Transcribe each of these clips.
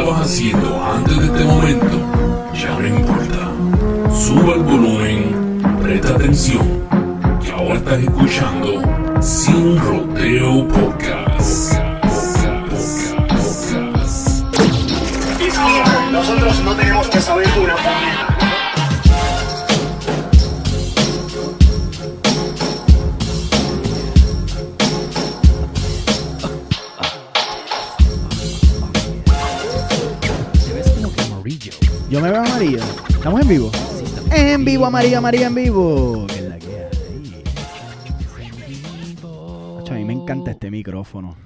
estabas haciendo antes de este momento ya no importa. Suba el volumen, presta atención, que ahora estás escuchando Sin Rodeo Podcast. Nosotros no tenemos que saber una. Yo me veo amarillo. ¿Estamos en vivo? Sí, está En vivo, amarillo, amarillo, en vivo. ¿Qué es la que hay? Macho, a mí me encanta este micrófono.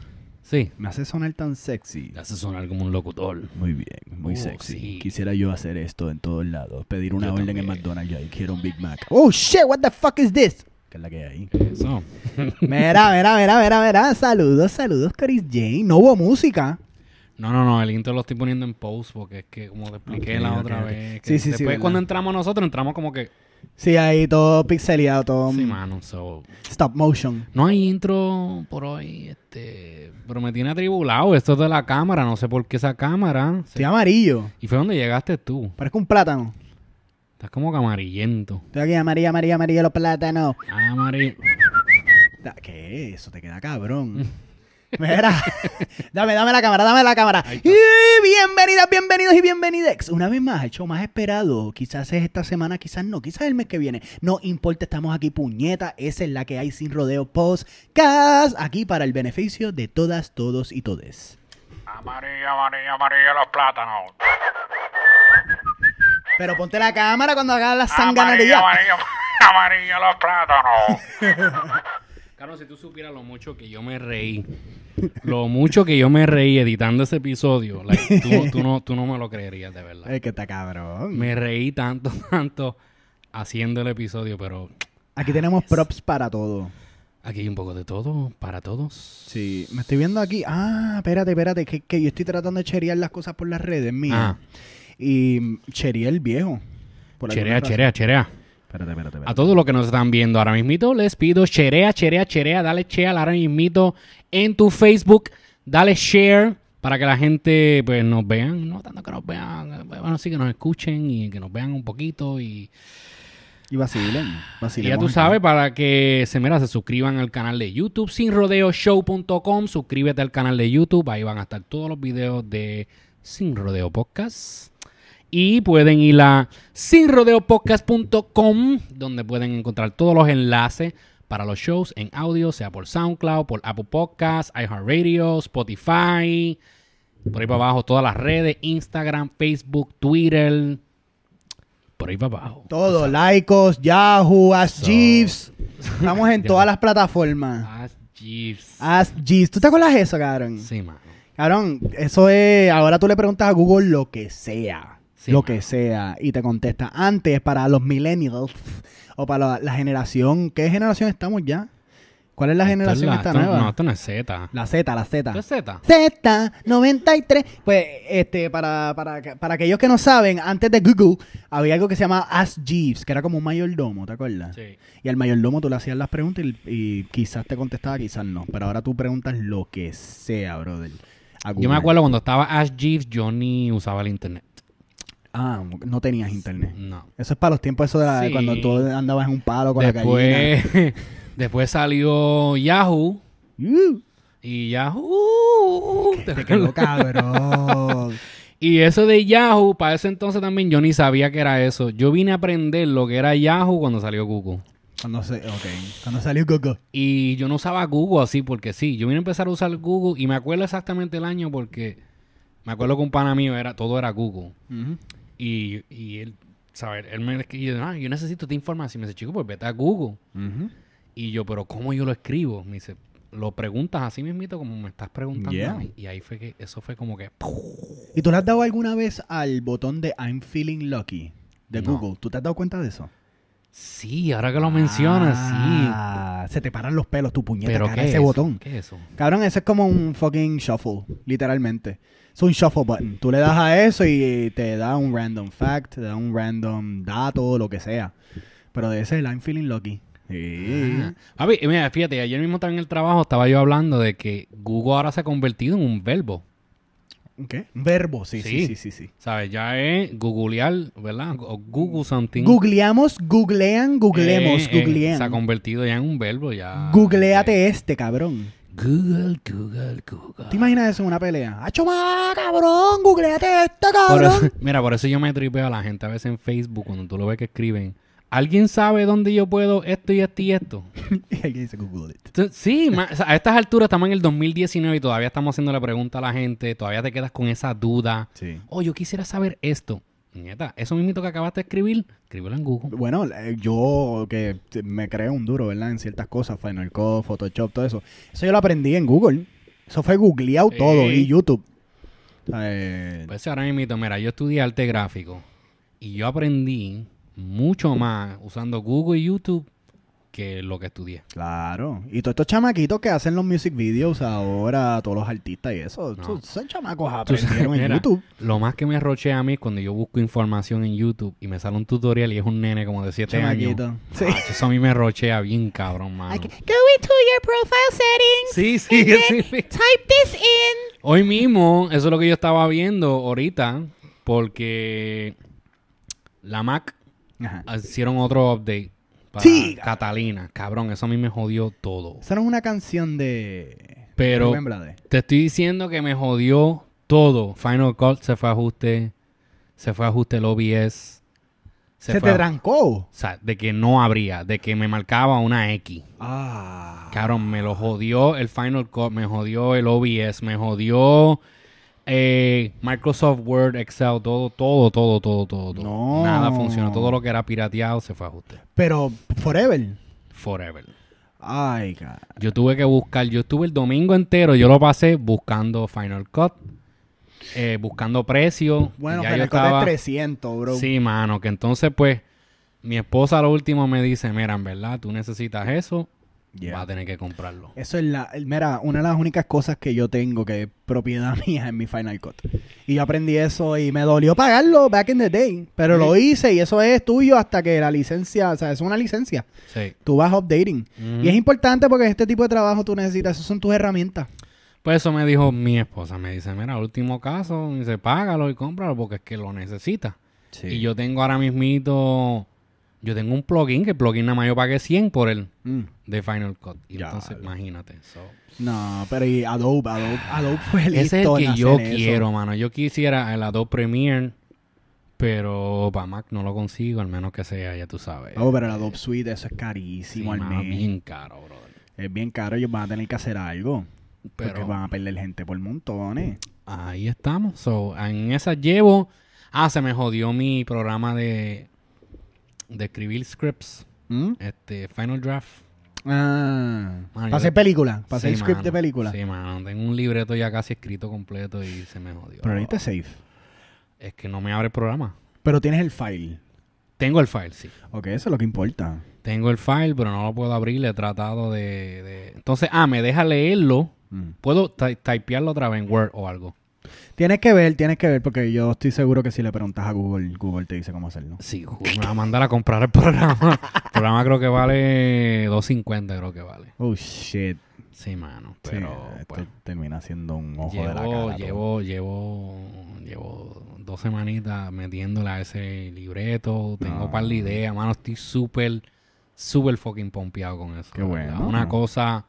Sí. Me hace sonar tan sexy. Te hace sonar como un locutor. Muy bien, muy Oh, sexy. sí. Quisiera yo hacer esto en todos lados. Pedir una Yo orden en. McDonald's y quiero un Big Mac. Oh shit, what the fuck is this? ¿Qué es la que hay? Eso. Mira, mira, mira, mira, mira. Saludos, saludos, Chris Jane. No hubo música. No, no, no, el intro lo estoy poniendo en post porque es que, como te expliqué la otra vez. que Sí, sí, sí, Después, cuando entramos nosotros, entramos como que. Sí, ahí todo pixeleado, todo Sí, mm, mano, so. stop motion. No hay intro por hoy, este. Pero me tiene atribulado esto de la cámara. No sé por qué esa cámara. se- Estoy amarillo. Y fue donde llegaste tú. Parezco un plátano. Estás como que amarillento. Estoy aquí, amarillo, amarillo, amarillo, los plátanos. Amarillo. Da- ¿Qué es eso? Te queda cabrón. Mira, dame, dame la cámara, dame la cámara. Y bienvenidas, bienvenidos y bienvenidex. Una vez más, el show más esperado. Quizás es esta semana, quizás no, quizás el mes que viene. No importa, estamos aquí, puñeta. Esa es la que hay sin rodeo podcast. Aquí para el beneficio de todas, todos y todes. Amarillo, amarillo, amarillo los plátanos. Pero ponte la cámara cuando hagas la Amarillo, sanganería. amarillo, amarillo los plátanos. Carlos, si tú supieras lo mucho que yo me reí, lo mucho que yo me reí editando ese episodio, like, tú, tú no, tú no me lo creerías de verdad. Es que está cabrón. Me reí tanto, tanto haciendo el episodio, pero Aquí tenemos props para todo. aquí hay un poco de todo, para todos. Sí, me estoy viendo aquí. Ah, espérate, espérate, que, que yo estoy tratando de cherear las cosas por las redes mías. Ah, Y chereé el viejo. cherea, cherea, cherea. Espérate, espérate, A todos los que nos están viendo ahora mismito, les pido cherea, cherea, cherea, dale share ahora mismito en tu Facebook, dale share para que la gente pues nos vean, no tanto que nos vean, bueno, sí que nos escuchen y que nos vean un poquito y, Y vacilen. y vacilen ya tú sabes para que se mira, se suscriban al canal de YouTube sinrodeoshow.com, suscríbete al canal de YouTube, ahí van a estar todos los videos de Sin Rodeo Podcast. Y pueden ir a sinrodeopodcast.com, donde pueden encontrar todos los enlaces para los shows en audio, sea por SoundCloud, por Apple Podcasts, iHeartRadio, Spotify, por ahí para abajo, todas las redes, Instagram, Facebook, Twitter, por ahí para abajo. Todo, Lycos, Yahoo, Ask So- Jeeves. Estamos en todas las plataformas. Ah, Jeeves. Ask Jeeves. ¿Tú te acuerdas de eso, cabrón? Sí. Cabrón, eso es. Ahora tú le preguntas a Google lo que sea. Sí, lo mano. que sea. Y te contesta. Antes, para los millennials o para la, la generación. ¿Qué generación estamos ya? ¿Cuál es la Esto es generación la- esta esto- nueva? No, esto no es Z. La Z, la Z. ¿Esto es Z? Z93. Pues, este, para, para, para aquellos que no saben, antes de Google había algo que se llama Ask Jeeves, que era como un mayordomo, ¿te acuerdas? Sí. Y al mayordomo tú le hacías las preguntas y, y quizás te contestaba, quizás no. Pero ahora tú preguntas lo que sea, brother. Yo me acuerdo cuando estaba Ash Jeeves, yo ni usaba el internet. Ah, no tenías internet. No. Eso es para los tiempos eso de la- Sí. cuando tú andabas en un palo con la gallina. Después, después salió Yahoo. Uh, Y Yahoo. te quedó cabrón. Y eso de Yahoo, para ese entonces también yo ni sabía que era eso. Yo vine a aprender lo que era Yahoo cuando salió Google. cuando, se, okay. cuando salió Google. Y yo no usaba Google así porque sí. Yo vine a empezar a usar Google y me acuerdo exactamente el año porque me acuerdo que un pana mío era, todo era Google. Y, y él, ¿sabes? Él me escribió, ah, yo necesito esta información. Me dice, chico, pues vete a Google. Y yo, pero ¿cómo yo lo escribo? Me dice, lo preguntas así mismito como me estás preguntando Yeah. Y ahí fue que, eso fue como que... ¿Y tú le has dado alguna vez al botón de I'm feeling lucky de No. Google? ¿Tú te has dado cuenta de eso? Sí, ahora que lo mencionas, Ah, Se te paran los pelos, tu sí. puñeta, Pero cara, ¿qué ese es botón. Eso? ¿Qué es eso? Cabrón, ese es como un fucking shuffle, literalmente. Es un shuffle button. Tú le das a eso y te da un random fact, te da un random dato, lo que sea. Pero de ese I'm feeling lucky. Sí. Ah. Papi, mira, fíjate, ayer mismo también en el trabajo estaba yo hablando de que Google ahora se ha convertido en un verbo. ¿Qué? Verbo, sí, sí, Sí. sí, sí. sí. ¿Sabes? Ya es googlear, ¿verdad? O Google something. Googleamos, googlean, googlemos, Eh, eh, googlean. se ha convertido ya en un verbo ya. Googleate este, cabrón. Google, Google, Google. ¿Te imaginas eso en una pelea? ¡Hacho más, cabrón! ¡Googleate Por eso- cabrón! mira, por eso yo me tripeo a la gente a veces en Facebook cuando tú lo ves que escriben. ¿Alguien sabe dónde yo puedo esto y esto y esto? y alguien dice Google it. Sí, ma- o sea, a estas alturas estamos en el 2019 y todavía estamos haciendo la pregunta a la gente, todavía te quedas con esa duda. Sí. Oh, yo quisiera saber esto. Nieta, eso mismo que acabaste de escribir, escríbelo en Google. Bueno, yo que me creo un duro, ¿verdad? En ciertas cosas, Final Cut, Photoshop, todo eso. Eso yo lo aprendí en Google. Eso fue googleado Sí. todo y YouTube. Eh, Pues ahora mismo, mira, yo estudié arte gráfico y yo aprendí mucho más usando Google y YouTube que lo que estudié. claro. Y todos estos chamaquitos que hacen los music videos ahora, todos los artistas y eso, No. son chamacos sabes, aprendieron en mira, YouTube. Lo más que me rochea a mí es cuando yo busco información en YouTube y me sale un tutorial y es un nene como de 7 años. Chamaquito. Sí. Ah, eso a mí me rochea bien cabrón, mano. Go into your profile settings. Sí, sí, sí, sí. Type this in. Hoy mismo, eso es lo que yo estaba viendo ahorita, porque la Mac Ajá. hicieron otro update para Sí. Catalina. Cabrón, eso a mí me jodió todo. Esa no es una canción de... Pero-. Te estoy diciendo que me jodió todo. Final Cut se fue a ajuste, se fue a ajuste el OBS. Se, te a- trancó. O sea, de que no abría, de que me marcaba una X. Ah. Cabrón, me lo jodió el Final Cut, me jodió el OBS, me jodió eh, Microsoft Word, Excel, todo, todo, todo, todo, todo. todo. No. Nada funcionó. Todo lo que era pirateado se fue a ajuste. Pero forever. Forever. Ay, cara. Yo tuve que buscar, yo estuve el domingo entero, yo lo pasé buscando Final Cut, eh, buscando precios. Bueno, Final Cut es estaba- 300, bro. Sí, mano, que entonces pues mi esposa lo último me dice, mira, en verdad, tú necesitas eso, Yeah. vas a tener que comprarlo. Eso es la, mira, una de las únicas cosas que yo tengo que es propiedad mía en mi Final Cut. Y yo aprendí eso y me dolió pagarlo back in the day. Pero lo hice y eso es tuyo hasta que la licencia, o sea, es una licencia. Sí. Tú vas updating. Y es importante porque este tipo de trabajo tú necesitas, esas son tus herramientas. Pues eso me dijo mi esposa, me dice, mira, último caso, me dice, págalo y cómpralo porque es que lo necesitas. Y yo tengo ahora mismito, yo tengo un plugin, que el plugin nada más yo pagué 100 por él, Mm. de Final Cut. Y Ya, entonces, lo- imagínate. so. No, pero y Adobe, Adobe, Adobe fue listo Ese es el que yo eso. quiero, mano. Yo quisiera el Adobe Premiere, pero para Mac no lo consigo, al menos que sea, ya tú sabes. Oh, pero el Adobe Suite, eso es Sí, carísimo al mano, mes. bien caro, brother. Es bien caro, ellos van a tener que hacer algo. Porque van a perder gente por montones. ahí estamos. So, en esa llevo. Ah, se me jodió mi programa de, de escribir scripts. ¿Mm? Este, Final Draft. Ah, Mano, para yo- hacer película, para Sí, hacer script mano. de película. Sí, mano. Tengo un libreto ya casi escrito completo y se me jodió. Pero ahorita es safe. Es que no me abre el programa. Pero tienes el file. Tengo el file, sí. Ok, eso es lo que importa. Tengo el file, pero no lo puedo abrir. Le he tratado de... de- Entonces, ah, me deja leerlo. Mm. Puedo ty- typearlo otra vez en Word o algo. Tienes que ver, tienes que ver, porque yo estoy seguro que si le preguntas a Google, Google te dice cómo hacerlo. Sí, ju- me va a mandar a comprar el programa. el programa creo que vale 2.50, creo que vale. Oh, shit. Sí, mano. Sí, Pero esto pues, termina siendo un ojo de la llevo, cara. llevo, llevo, llevo dos semanitas metiéndole a ese libreto. Tengo No. un par de ideas, mano. Estoy súper, súper fucking pompeado con eso. Qué bueno. Una cosa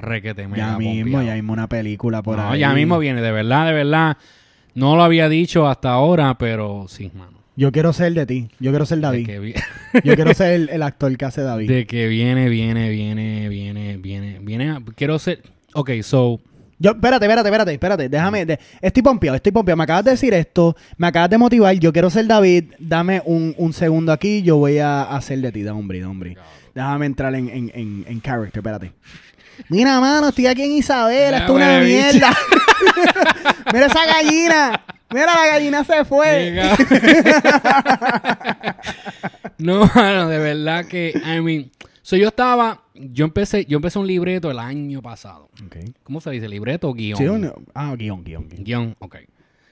requete Ya mismo, pompeado. ya mismo una película por No, ahí. ya mismo viene, de verdad, de verdad. No lo había dicho hasta ahora, pero sí, mano. Yo quiero ser de ti. Yo quiero ser David. vi- Yo quiero ser el, el actor que hace David. de que viene, viene, viene, viene, viene, viene. a- quiero ser. Ok, so. Yo, espérate, espérate, espérate, espérate. Déjame. de- estoy pompeado, estoy pompeado. Me acabas de decir esto. Me acabas de motivar. Yo quiero ser David. Dame un, un segundo aquí. Yo voy a hacer de ti. Da hombre, da hombre. Déjame entrar en, en, en, en character. Espérate. Mira, mano, estoy aquí en Isabel. Ya, Esto es una mierda. Mira esa gallina. Mira, la gallina se fue. No, mano, de verdad que. I mean. So yo estaba. Yo empecé, yo empecé un libreto el año pasado. ¿Cómo se dice? ¿Libreto o guion? Sí, ah, guion, guion, guion. Guión, ok.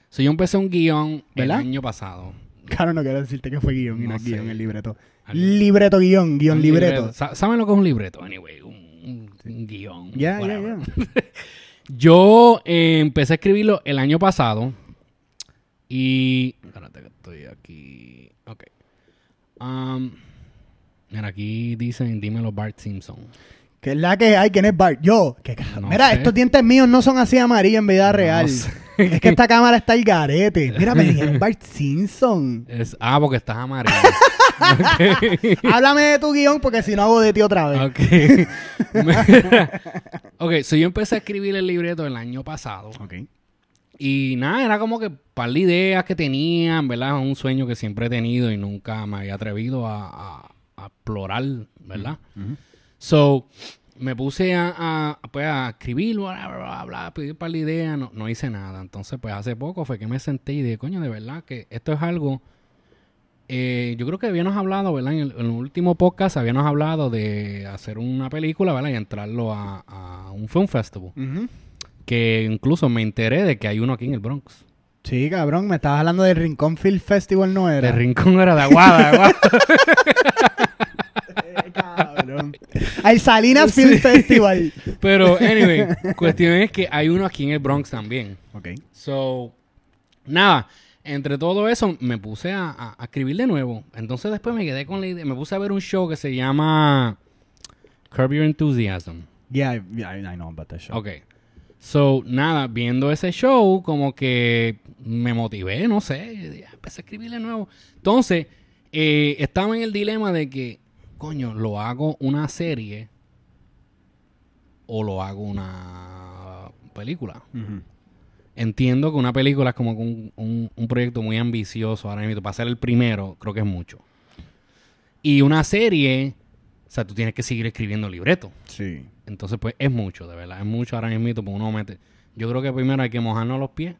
So yo empecé un guion ¿Verdad? el año pasado. Claro, no quiero decirte que fue guion y no, No guion el libreto. Al- Libreto, guion, guion, libreto. ¿Saben lo que es un libreto? Anyway, un, un guion. Ya, ya, ya. Yo eh, empecé a escribirlo el año pasado. Y. Espérate que estoy aquí. Ok. Um, mira, aquí dicen, dímelo Bart Simpson. ¿Qué es la que hay? ¿Quién es Bart? Yo. ¿Qué No Mira, sé. estos dientes míos no son así amarillos en vida real. sé. Es que esta cámara está el garete. Mira, me dijeron Bart Simpson. Es, ah, porque estás amarillo. Háblame de tu guion porque si no hago de ti otra vez. ok. Ok, so yo empecé a escribir el libreto el año pasado. Ok. Y nada, era como que par de ideas que tenía, ¿verdad? Un sueño que siempre he tenido y nunca me había atrevido a, a- a explorar, ¿verdad? So, me puse a, a, pues, a escribir, bla, bla, bla, bla, pedir par de ideas, no, no hice nada. Entonces, pues hace poco fue que me senté y dije, coño, de verdad que esto es algo... eh, yo creo que habíamos hablado, ¿verdad? En el, en el último podcast habíamos hablado de hacer una película, ¿verdad? Y entrarlo a, a un film festival. Que incluso me enteré de que hay uno aquí en el Bronx. Sí, cabrón, me estabas hablando del Rincón Film Festival, ¿no era? El rincón era de Aguada, de Aguada. Eh, cabrón. Al Salinas Film Festival. Pero, anyway, cuestión es que hay uno aquí en el Bronx también. Ok. So, nada, entre todo eso me puse a, a- a escribir de nuevo. Entonces después me quedé con la idea, me puse a ver un show que se llama Curb Your Enthusiasm. Yeah, yeah, I know about that show. Ok. So, nada, viendo ese show, como que me motivé, no sé, dije, empecé a escribir de nuevo. Entonces, eh, estaba en el dilema de que, coño, lo hago una serie o lo hago una película. Ujú. Entiendo que una película es como un, un- un proyecto muy ambicioso ahora mismo. Para ser el primero, creo que es mucho. Y una serie, o sea, tú tienes que seguir escribiendo libreto. Sí. Entonces, pues es mucho, de verdad. Es mucho ahora mismo. Pues uno mete. Yo creo que primero hay que mojarnos los pies.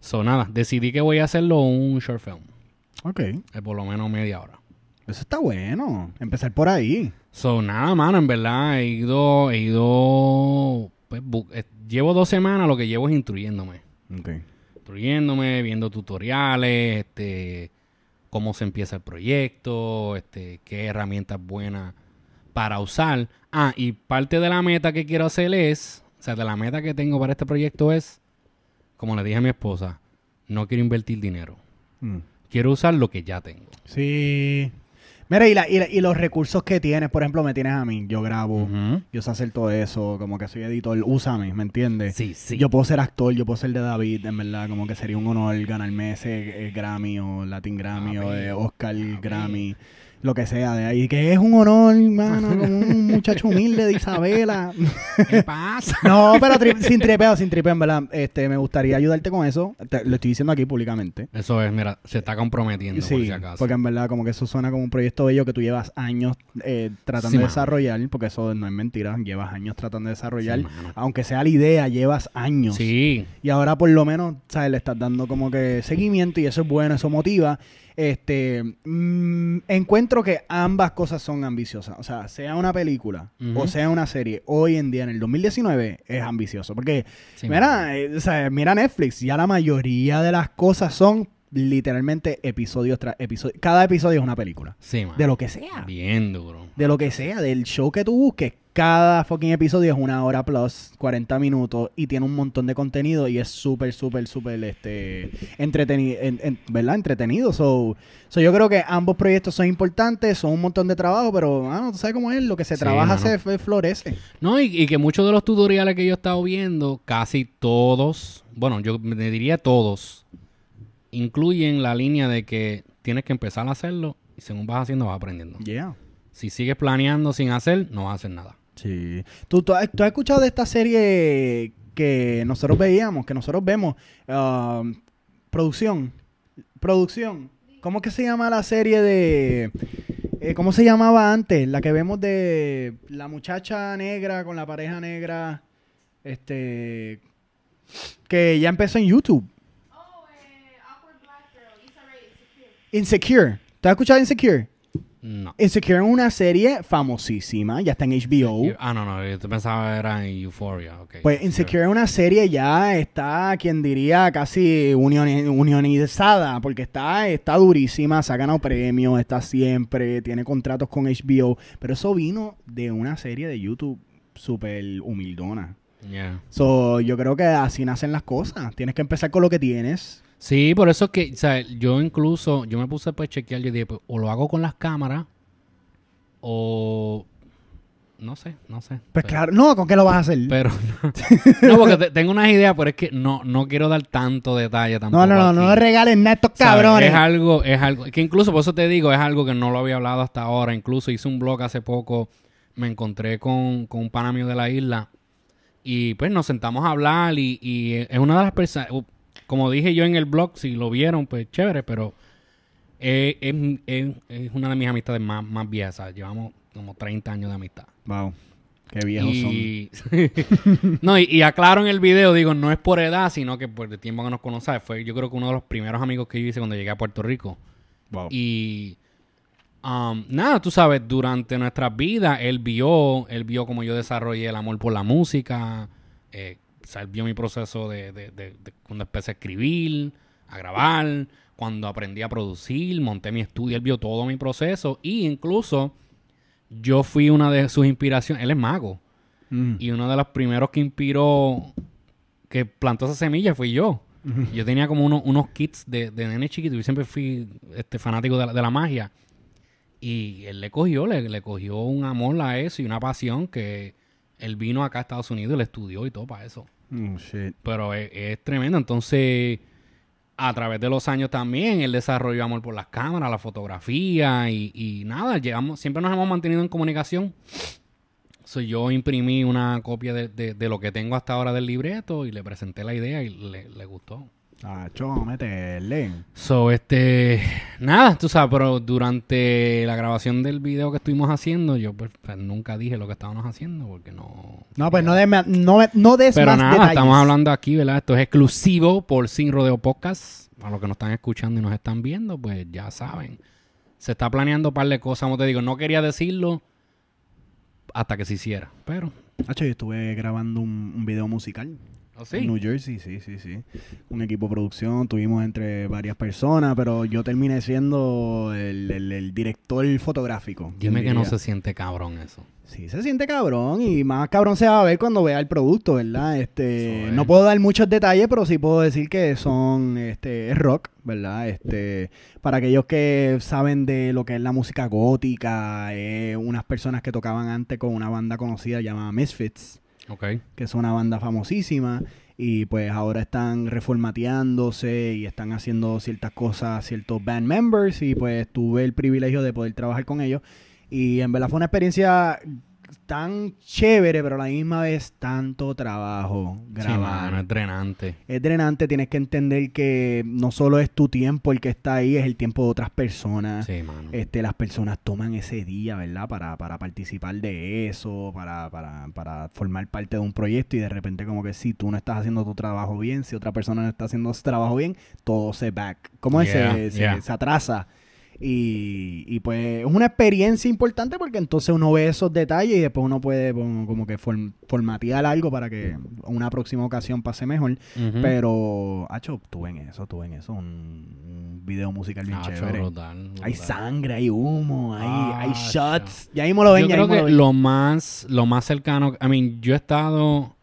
So, nada, decidí que voy a hacerlo un short film. Ok. De por lo menos media hora. Eso está bueno. Empezar por ahí. So, nada, mano, en verdad he ido. He ido. Pues, eh, llevo dos semanas, lo que llevo es instruyéndome. Instruyéndome, viendo tutoriales, este. Cómo se empieza el proyecto, este, qué herramientas buenas para usar. Ah, y parte de la meta que quiero hacer es, o sea, de la meta que tengo para este proyecto es, como le dije a mi esposa, no quiero invertir dinero. Mm. Quiero usar lo que ya tengo. Sí. Mira, y, la- y, la- y los recursos que tienes, por ejemplo, me tienes a mí. Yo grabo, yo sé hacer todo eso, como que soy editor. Úsame, ¿me entiendes? Sí, sí. Yo puedo ser actor, yo puedo ser de David, en verdad, como que sería un honor ganarme ese eh, Grammy o Latin Grammy o Amén. eh, Oscar Grammy, lo que sea de ahí. Que es un honor, mano, como un muchacho humilde de Isabela. ¿Qué pasa? No, pero tri- sin tripeo, sin tripeo, en verdad. Este, me gustaría ayudarte con eso. Te- lo estoy diciendo aquí públicamente. Eso es, mira, se está comprometiendo por Sí, si acaso. porque en verdad como que eso suena como un proyecto bello que tú llevas años eh, tratando Sí, de mano. desarrollar, porque eso no es mentira, llevas años tratando de desarrollar. Sí. Aunque sea la idea, llevas años. Sí, Y ahora por lo menos, ¿sabes? Le estás dando como que seguimiento y eso es bueno, eso motiva. Este, mm, encuentro que ambas cosas son ambiciosas. O sea, sea una película o sea una serie, hoy en día, en el 2019, es ambicioso. Porque, sí, mira, eh, o sea, mira Netflix, ya la mayoría de las cosas son literalmente episodios tras episodios. Cada episodio es una película. Sí, mano. De lo que sea. Bien duro. De lo que sea, del show que tú busques. Cada fucking episodio es una hora plus, 40 minutos y tiene un montón de contenido y es súper, súper, súper, este, entretenido, ¿verdad? Entretenido. So, so yo creo que ambos proyectos son importantes, son un montón de trabajo, pero, ah, tú sabes cómo es, lo que se Sí, trabaja mano. se florece. No, y, y que muchos de los tutoriales que yo he estado viendo, casi todos, bueno, yo me diría todos, incluyen la línea de que tienes que empezar a hacerlo y según vas haciendo vas aprendiendo. Yeah. Si sigues planeando sin hacer, no vas a hacer nada. Sí. ¿Tú, tú, has, tú has escuchado de esta serie que nosotros veíamos, que nosotros vemos? ah, producción. Producción. ¿Cómo que se llama la serie de... eh, ¿Cómo se llamaba antes? La que vemos de la muchacha negra con la pareja negra. Este... Que ya empezó en YouTube. Insecure. ¿Tú has escuchado Insecure? No. Insecure es una serie famosísima, ya está en HBO. Ah, no, no, yo pensaba era en Euphoria. ok. Pues Insecure es una serie ya está, quien diría, casi unioni- unionizada, porque está, está durísima, se ha ganado premios, está siempre, tiene contratos con HBO, pero eso vino de una serie de YouTube súper humildona. Yeah. So, yo creo que así nacen las cosas. Tienes que empezar con lo que tienes. Sí, por eso es que, o sea, yo incluso, yo me puse pues a chequear, yo dije, pues, o lo hago con las cámaras, o no sé, no sé. Pues Pero- claro, no, ¿con qué lo vas a hacer? Pero no, porque te- tengo unas ideas, pero es que no, no quiero dar tanto detalle tampoco. no, no, no, no nada a estos cabrones. Es algo, es algo, que incluso por eso te digo, es algo que no lo había hablado hasta ahora. Incluso hice un blog hace poco, me encontré con, con un pana mío de la isla y pues nos sentamos a hablar y, y es una de las personas, como dije yo en el blog, si lo vieron, pues chévere, pero es, es- es- es una de mis amistades más, más viejas. ¿sabes? Llevamos como 30 años de amistad. Wow, qué viejos son. No, y, y aclaro en el video, digo, no es por edad, sino que por el tiempo que nos conocemos. Fue yo creo que uno de los primeros amigos que yo hice cuando llegué a Puerto Rico. Wow. Y um, nada, tú sabes, durante nuestras vidas, él vio, él vio cómo yo desarrollé el amor por la música, eh, vio mi proceso de, de- de- de cuando empecé a escribir, a grabar, cuando aprendí a producir, monté mi estudio, él vio todo mi proceso y incluso yo fui una de sus inspiraciones, él es mago. Mm. Y uno de los primeros que inspiró, que plantó esa semilla fui yo. Yo tenía como uno- unos kits de, de nene chiquito. Yo siempre fui este, fanático de la, de la magia. Y él le cogió, le, le cogió un amor a eso y una pasión que él vino acá a Estados Unidos y le estudió y todo para eso. Shit. Pero es, tremendo. Entonces, a través de los años también, él desarrolló amor por las cámaras, la fotografía y, nada, llegamos, siempre nos hemos mantenido en comunicación. So, yo imprimí una copia de, de- de lo que tengo hasta ahora del libreto y le presenté la idea y le, le gustó. Ah, chon, métele. So, este, nada, tú sabes, pero durante la grabación del video que estuvimos haciendo, yo pues, pues, nunca dije lo que estábamos haciendo porque no... No, pues no, des ma- no, no des Pero más nada, detalles. estamos hablando aquí, ¿verdad? Esto es exclusivo por Sin Rodeo Podcast. A los que nos están escuchando y nos están viendo, pues ya saben. Se está planeando un par de cosas, como te digo. No quería decirlo hasta que se hiciera. Pero, Hacho, yo estuve grabando un, un video musical. ¿Oh, En New Jersey, sí, sí, sí. Un equipo de producción, tuvimos entre varias personas, pero yo terminé siendo el, el- el director fotográfico. Dime que no se siente cabrón eso. Sí, se siente cabrón y más cabrón se va a ver cuando vea el producto, ¿verdad? Este, es. no puedo dar muchos detalles, pero sí puedo decir que son, este, es rock, ¿verdad? Este, para aquellos que saben de lo que es la música gótica, eh, unas personas que tocaban antes con una banda conocida llamada Misfits Ok. que es una banda famosísima y pues ahora están reformateándose y están haciendo ciertas cosas ciertos band members y pues tuve el privilegio de poder trabajar con ellos y en verdad fue una experiencia tan chévere pero a la misma vez tanto trabajo Sí, grabar mano, es drenante. es drenante tienes que entender que no solo es tu tiempo el que está ahí es el tiempo de otras personas Sí, mano. este, las personas toman ese día, ¿verdad? Para, para participar de eso, para, para, para formar parte de un proyecto y de repente como que si tú no estás haciendo tu trabajo bien, si otra persona no está haciendo su trabajo bien, todo se back. ¿Cómo es? Yeah, se, se- yeah. se atrasa. Y, y pues es una experiencia importante porque entonces uno ve esos detalles y después uno puede como, como que form- formatear algo para que una próxima ocasión pase mejor. Pero, hacho, tuve en eso, tuve en eso, un, un video musical bien Nacho, chévere. brutal, Hay sangre, hay humo, hay, Ah, hay shots. Ya mismo lo ven, Yo ya creo que lo ven. lo más, lo más cercano, I mean, yo he estado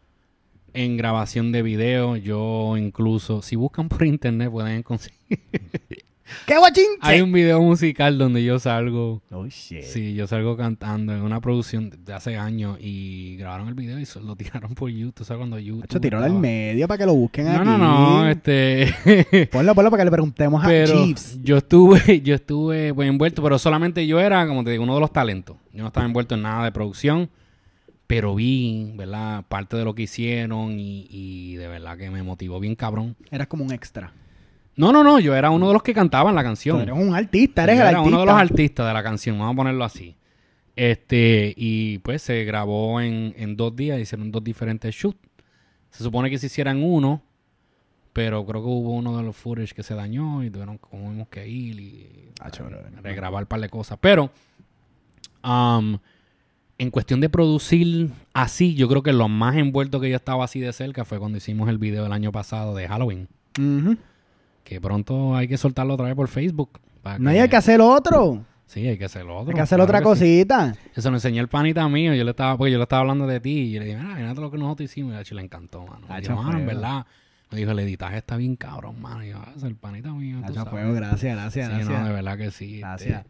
en grabación de video, yo incluso, si buscan por internet pueden conseguir. ¿Qué guachín? Hay un video musical donde yo salgo, Oh, shit. sí, yo salgo cantando en una producción de hace años y grabaron el video y lo tiraron por YouTube, ¿sabes cuando YouTube? Hacho, tíralo al medio para que lo busquen No, aquí. no, no, este... Ponlo, ponlo para que le preguntemos a Chiefs. yo estuve, yo estuve pues, envuelto, pero solamente yo era, como te digo, uno de los talentos. Yo no estaba envuelto en nada de producción, pero vi, ¿verdad? Parte de lo que hicieron y, y de verdad que me motivó bien cabrón. Eras como un extra. No, no, no, yo era uno de los que cantaban la Tú canción. eres un artista, eres Yo el era artista. uno de los artistas de la canción, vamos a ponerlo así. Este, y pues se grabó en, en dos días, hicieron dos diferentes shoots. Se supone que se hicieran uno, pero creo que hubo uno de los footage que se dañó y tuvieron como vimos que ir y Hacho, bro. regrabar un par de cosas. Pero, um, en cuestión de producir así, yo creo que lo más envuelto que yo estaba así de cerca fue cuando hicimos el video el año pasado de Halloween. Ujú. Que pronto hay que soltarlo otra vez por Facebook. para No hay que hacer otro. Sí, hay que hacer otro. Hay que hacer claro otra que sí. cosita. Eso lo enseñó el panita mío. Yo le estaba, porque yo le estaba hablando de ti. Y yo le dije, mira, imagínate lo que nosotros hicimos. Y a le encantó, mano. Me Hacho dijo, mano, en fuego. verdad. Me dijo, el editaje está bien cabrón, mano. Y yo, ah, es el panita mío. tú Hacho sabes". fuego, gracias, gracias, Sí, gracias. no, de verdad que sí. este, Gracias.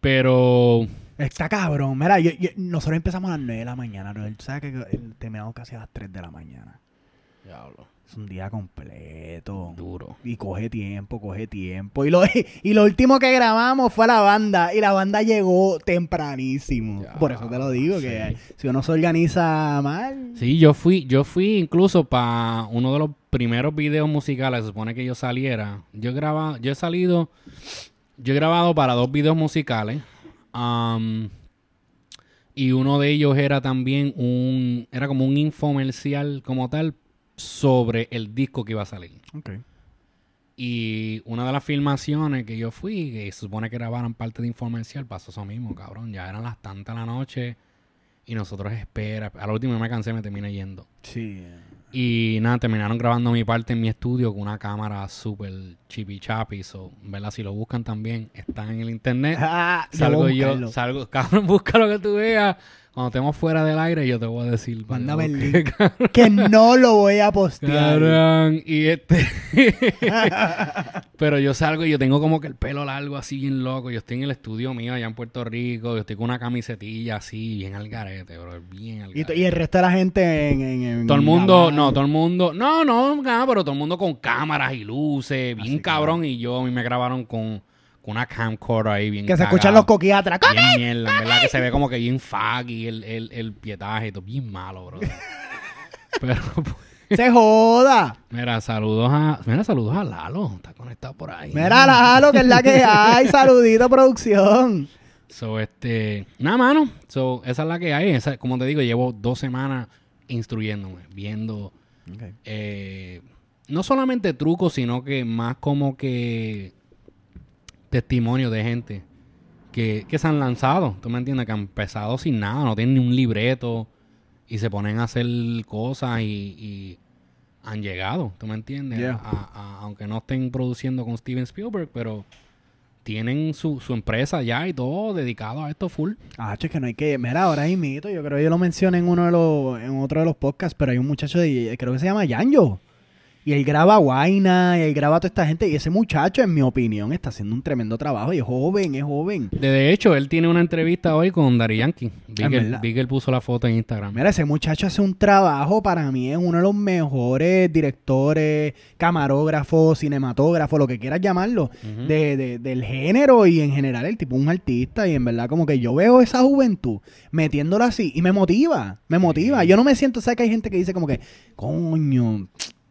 pero Está cabrón. Mira, yo- yo- nosotros empezamos a las 9 de la mañana. ¿no? Tú sabes que eh, terminamos casi a las 3 de la mañana. Es un día completo. duro. Y coge tiempo, coge tiempo. Y lo, y lo último que grabamos fue a la banda. Y la banda llegó tempranísimo. Ya, Por eso te lo digo, que si uno se organiza mal. Sí, yo fui, yo fui incluso para uno de los primeros videos musicales, se supone que yo saliera. Yo he grabado, yo he salido, yo he grabado para dos videos musicales. am, y uno de ellos era también un, era como un infomercial como tal sobre el disco que iba a salir. Y una de las filmaciones que yo fui, que se supone que grabaran parte de infomercial, pasó eso mismo, cabrón. Ya eran las tantas de la noche y nosotros espera. A la última me cansé, me terminé yendo. Sí. Y nada, terminaron grabando mi parte en mi estudio con una cámara súper chippy chappy. So, ¿verdad? Si lo buscan también, están en el internet. Ah, Salgo yo, salgo, cabrón, busca lo que tú veas. Cuando estemos fuera del aire, yo te voy a decir. Mándame el. Que no lo voy a postear. Cabrón, y este. Pero yo salgo y yo tengo como que el pelo largo así, bien loco. Yo estoy en el estudio mío allá en Puerto Rico. Yo estoy con una camisetilla así, bien al garete, bro. Bien al garete. y el resto de la gente en. en- en todo el mundo, no, todo el mundo, no, no, nada, pero todo el mundo con cámaras y luces, bien Así, cabrón. Y yo, a mí me grabaron con, con una camcorder ahí, bien Que se escuchan los coquillas atrás. Bien mierda, en verdad que se ve como que bien faggy el, el, el pietaje y todo, bien malo, bro. Pero, pues, ¡Se joda! mira, saludos a, mira, saludos a Lalo, está conectado por ahí. Mira, Lalo, que es la que hay. Saludito, producción. So, este, nada, mano. So, esa es la que hay. Esa, como te digo, llevo dos semanas instruyéndome, viendo eh, no solamente trucos, sino que más como que testimonios de gente que, que se han lanzado, ¿tú me entiendes? Que han empezado sin nada, no tienen ni un libreto y se ponen a hacer cosas y, y han llegado, ¿tú me entiendes? Yeah. A- a- aunque no estén produciendo con Steven Spielberg, pero tienen su, su empresa ya y todo dedicado a esto full. Ah, che, que no hay que. Mira, ahora imito. Yo creo que yo lo mencioné en uno de los, en otro de los podcasts, pero hay un muchacho de, creo que se llama Yanjo. Y él graba Guaina, y él graba a toda esta gente. Y ese muchacho, en mi opinión, está haciendo un tremendo trabajo. Y es joven, es joven. De, de hecho, él tiene una entrevista hoy con Dari Yankee. Vi que, él, verdad. vi que él puso la foto en Instagram. Mira, ese muchacho hace un trabajo, para mí es uno de los mejores directores, camarógrafos, cinematógrafos, lo que quieras llamarlo, de, de- del género y en general el tipo es un artista y en verdad como que yo veo esa juventud metiéndola así y me motiva, me motiva. Yo no me siento, ¿sabes que hay gente que dice como que, coño,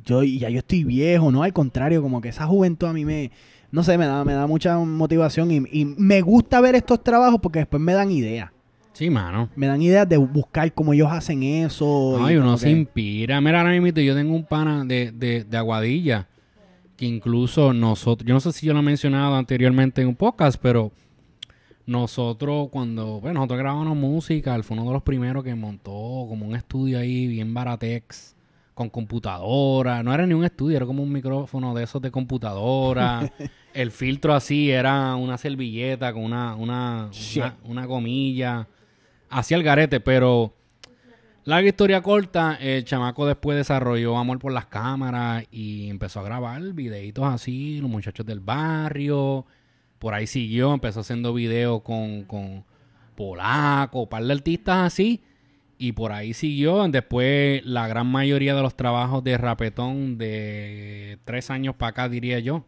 yo ya yo estoy viejo, no, al contrario, como que esa juventud a mí me, no sé, me da, me da mucha motivación y, y me gusta ver estos trabajos porque después me dan ideas. Sí, mano. Me dan ideas de buscar cómo ellos hacen eso. Ay, y uno se inspira. Mira, ahora mismo yo tengo un pana de, de, de Aguadilla que incluso nosotros, yo no sé si yo lo he mencionado anteriormente en un podcast, pero nosotros cuando, bueno, nosotros grabamos música, él fue uno de los primeros que montó como un estudio ahí bien baratex con computadora, no era ni un estudio, era como un micrófono de esos de computadora. el filtro así era una servilleta con una, una, una, una gomilla. Hacía el garete, pero larga historia corta, el chamaco después desarrolló amor por las cámaras y empezó a grabar videitos así, los muchachos del barrio. Por ahí siguió, empezó haciendo videos con, con Polaco, un par de artistas así. Y por ahí siguió. Después, la gran mayoría de los trabajos de rapetón de tres años para acá, diría yo,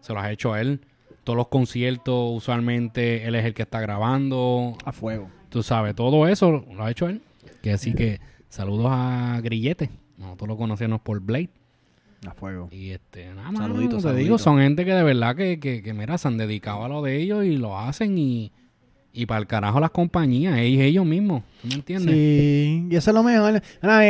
se los ha hecho él. Todos los conciertos, usualmente, él es el que está grabando. A fuego. Tú sabes, todo eso lo ha hecho él. Que así que saludos a Grillete. Nosotros lo conocíamos por Blade. A fuego. Y este, nada más. Saluditos, te digo, son gente que de verdad que, que, que, mira, se han dedicado a lo de ellos y lo hacen y, Y para el carajo las compañías, ellos, ellos mismos. ¿tú ¿Me entiendes? Sí, y eso es lo mejor.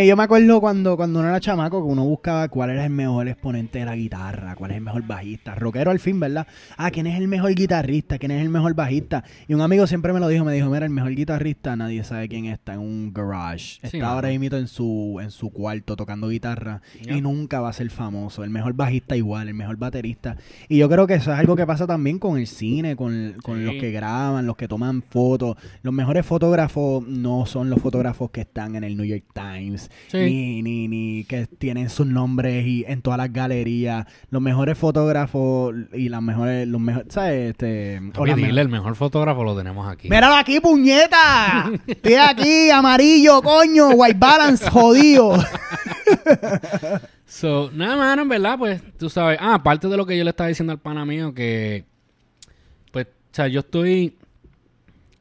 Yo me acuerdo cuando, cuando uno era chamaco que uno buscaba cuál era el mejor exponente de la guitarra, cuál es el mejor bajista. Rockero al fin, ¿verdad? Ah, ¿quién es el mejor guitarrista? ¿Quién es el mejor bajista? Y un amigo siempre me lo dijo, me dijo, mira, el mejor guitarrista, nadie sabe quién está en un garage. Sí, está ahora mismo en su, en su cuarto tocando guitarra y nunca va a ser famoso. El mejor bajista igual, el mejor baterista. Y yo creo que eso es algo que pasa también con el cine, con, con Sí. los que graban, los que toman fotos. Los mejores fotógrafos no son los fotógrafos que están en el New York Times, Sí. ni, ni, ni que tienen sus nombres y en todas las galerías. Los mejores fotógrafos y las mejores, los mejores, ¿sabes? Este, o dile, el mejor fotógrafo lo tenemos aquí. Míralo aquí, puñeta. Estoy aquí, amarillo, coño, white balance, jodido. So, nada, mano, en verdad, pues, tú sabes. Ah, aparte de lo que yo le estaba diciendo al pana mío, que. Pues, o sea, yo estoy.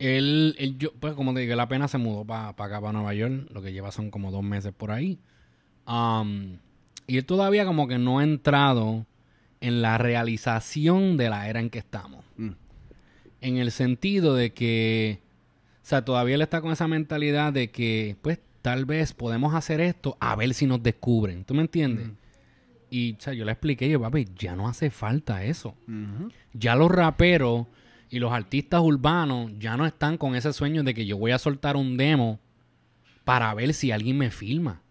Él, él yo, pues, como te digo, él apenas se mudó para acá, para Nueva York. Lo que lleva son como dos meses por ahí. Um, y él todavía, como que no ha entrado en la realización de la era en que estamos. Mm. En el sentido de que. O sea, todavía él está con esa mentalidad de que, pues, tal vez podemos hacer esto a ver si nos descubren. ¿Tú me entiendes? Y, o sea, yo le expliqué, yo, papi, ya no hace falta eso. Ya los raperos y los artistas urbanos ya no están con ese sueño de que yo voy a soltar un demo para ver si alguien me filma.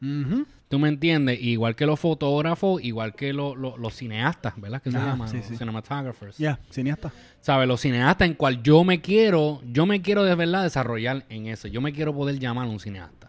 ¿Tú me entiendes? Igual que los fotógrafos, igual que lo- lo- los cineastas, ¿verdad? Que se Ajá, llaman sí, Los sí. cinematographers. Ya, cineasta. ¿Sabes? Los cineastas en cual yo me quiero, yo me quiero de verdad desarrollar en eso. Yo me quiero poder llamar un cineasta.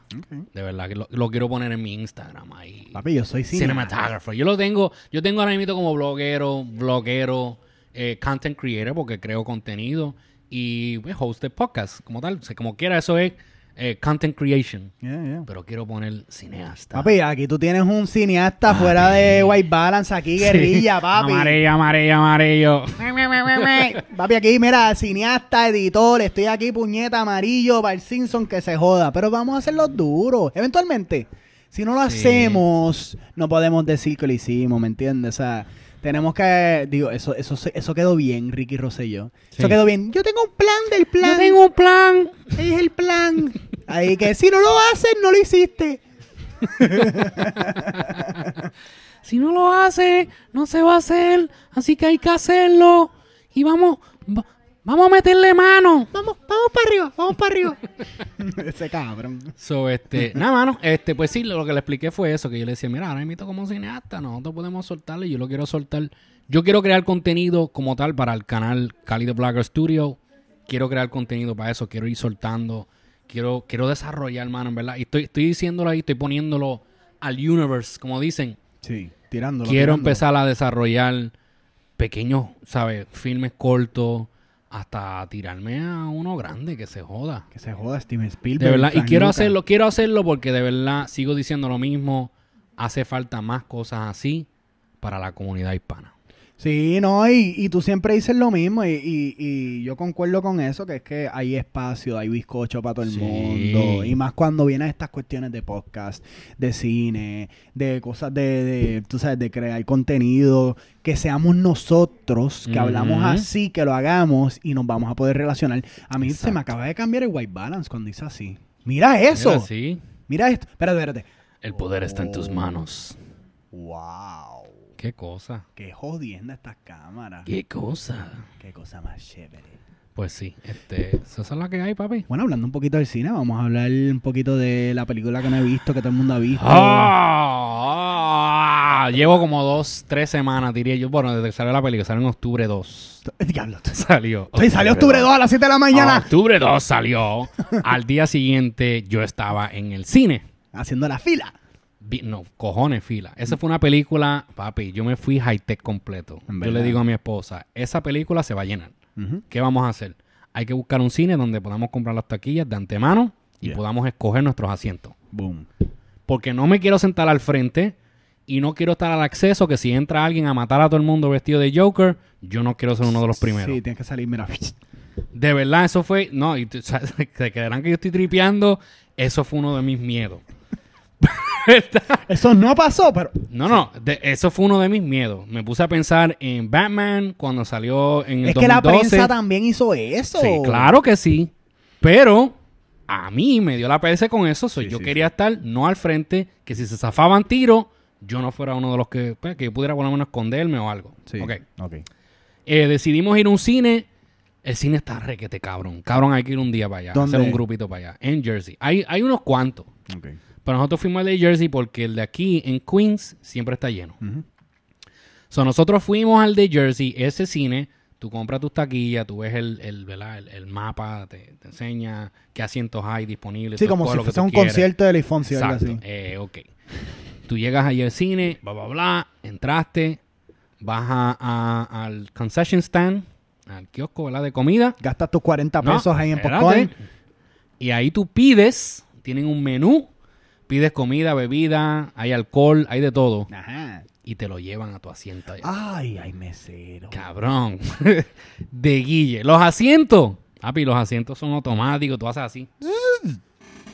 De verdad, que lo, lo quiero poner en mi Instagram ahí. Papi, yo soy. Cinematographer. Yo lo tengo, yo tengo ahora mismo como bloguero, bloguero, eh, content creator, porque creo contenido y pues, host de podcast, como tal. O sea, como quiera, eso es eh, content creation. Yeah, yeah. Pero quiero poner cineasta. Papi, aquí tú tienes un cineasta fuera de White Balance, aquí guerrilla, papi. Amarillo, amarillo, amarillo. Papi, aquí, mira, cineasta, editor, estoy aquí, puñeta, amarillo, para el Simpson, que se joda. Pero vamos a hacerlo duro, eventualmente. Si no lo Sí. hacemos, no podemos decir que lo hicimos, ¿me entiendes? O sea, tenemos que, digo, eso, eso, eso quedó bien, Ricky Rosselló. Eso quedó bien. Yo tengo un plan del plan. Yo tengo un plan. Es el plan. Ahí que si no lo haces, no lo hiciste. Si no lo hace, no se va a hacer. Así que hay que hacerlo. Y vamos, va- vamos a meterle mano. Vamos, vamos para arriba, vamos para arriba. Ese cabrón. So, este, nada, mano, este, pues sí, lo que le expliqué fue eso, que yo le decía, mira, ahora mismo como cineasta, nosotros podemos soltarle, yo lo quiero soltar. Yo quiero crear contenido como tal para el canal Cali de Blogger Studio. Quiero crear contenido para eso, quiero ir soltando, quiero, quiero desarrollar, mano, en verdad. Y estoy, estoy diciéndolo ahí, estoy poniéndolo al universe, como dicen. Sí, tirándolo. quiero tirándolo. empezar a desarrollar pequeños, ¿sabes? Filmes cortos, hasta tirarme a uno grande que se joda. Que se joda Steven Spielberg. De verdad, y quiero hacerlo, quiero hacerlo porque de verdad sigo diciendo lo mismo. Hace falta más cosas así para la comunidad hispana. Sí, no, y, y tú siempre dices lo mismo, y, y- y yo concuerdo con eso, que es que hay espacio, hay bizcocho para todo el Sí. mundo, y más cuando vienen estas cuestiones de podcast, de cine, de cosas de, de, tú sabes, de crear contenido, que seamos nosotros, que hablamos así, que lo hagamos, y nos vamos a poder relacionar. A mí se me acaba de cambiar el white balance cuando dice así. Mira eso, Mira, sí, mira esto, espérate, espérate. el poder está en tus Oh. manos. Wow, Qué cosa, qué jodienda estas cámaras. qué cosa. Qué cosa más chévere. Pues sí, este, esa es la que hay, papi. Bueno, hablando un poquito del cine, vamos a hablar un poquito de la película que no he visto, que todo el mundo ha visto. Ah, ah, llevo como dos, tres semanas, diría yo. Bueno, desde que salió la película, salió en octubre 2. Diablo. Salió. Sí, salió octubre 2 a las 7 de la Ah, mañana. octubre 2 salió. Al día siguiente yo estaba en el cine. Haciendo la fila. No, cojones, fila. Esa fue una película, papi, yo me fui high-tech completo. Yo le digo a mi esposa, esa película se va a llenar. ¿Qué vamos a hacer? Hay que buscar un cine donde podamos comprar las taquillas de antemano y Yeah. podamos escoger nuestros asientos. Boom. Porque no me quiero sentar al frente y no quiero estar al acceso que si entra alguien a matar a todo el mundo vestido de Joker, yo no quiero ser uno de los primeros. Sí, tienes que salir, mira. De verdad, eso fue. No, y tú- se quedarán que yo estoy tripeando. Eso fue uno de mis miedos. Verdad. Eso no pasó, pero. No, no, de- eso fue uno de mis miedos. Me puse a pensar en Batman cuando salió en el Es que la 2012. prensa también hizo eso. Sí, claro que sí. Pero a mí me dio la perse con eso. so yo sí, quería estar no al frente, que si se zafaban tiro, yo no fuera uno de los que, pues, que yo pudiera por lo menos esconderme o algo. Sí. Ok. Ok. Eh, decidimos ir a un cine. El cine está requete, cabrón. Cabrón, hay que ir un día para allá. ¿Dónde? Hacer un grupito para allá. En Jersey. Hay, hay unos cuantos. Ok. Pero nosotros fuimos al de Jersey porque el de aquí en Queens siempre está lleno. Ujú. So, nosotros fuimos al de Jersey, ese cine, tú compras tus taquillas, tú ves el, el, el, el mapa, te, te enseña qué asientos hay disponibles. Sí, como si fuese un quieres. concierto de o algo Exacto, así. eh, ok. Tú llegas allí al cine, bla, bla, bla, entraste, vas a- a- al concession stand, al kiosco, ¿verdad? De comida. Gastas tus 40 No, pesos ahí en popcorn. Y ahí tú pides, tienen un menú, pides comida, bebida, hay alcohol, hay de todo. Ajá. Y te lo llevan a tu asiento allá. Ay, ay, mesero. Cabrón. de Guille. Los asientos. Papi, los asientos son automáticos. Tú haces así.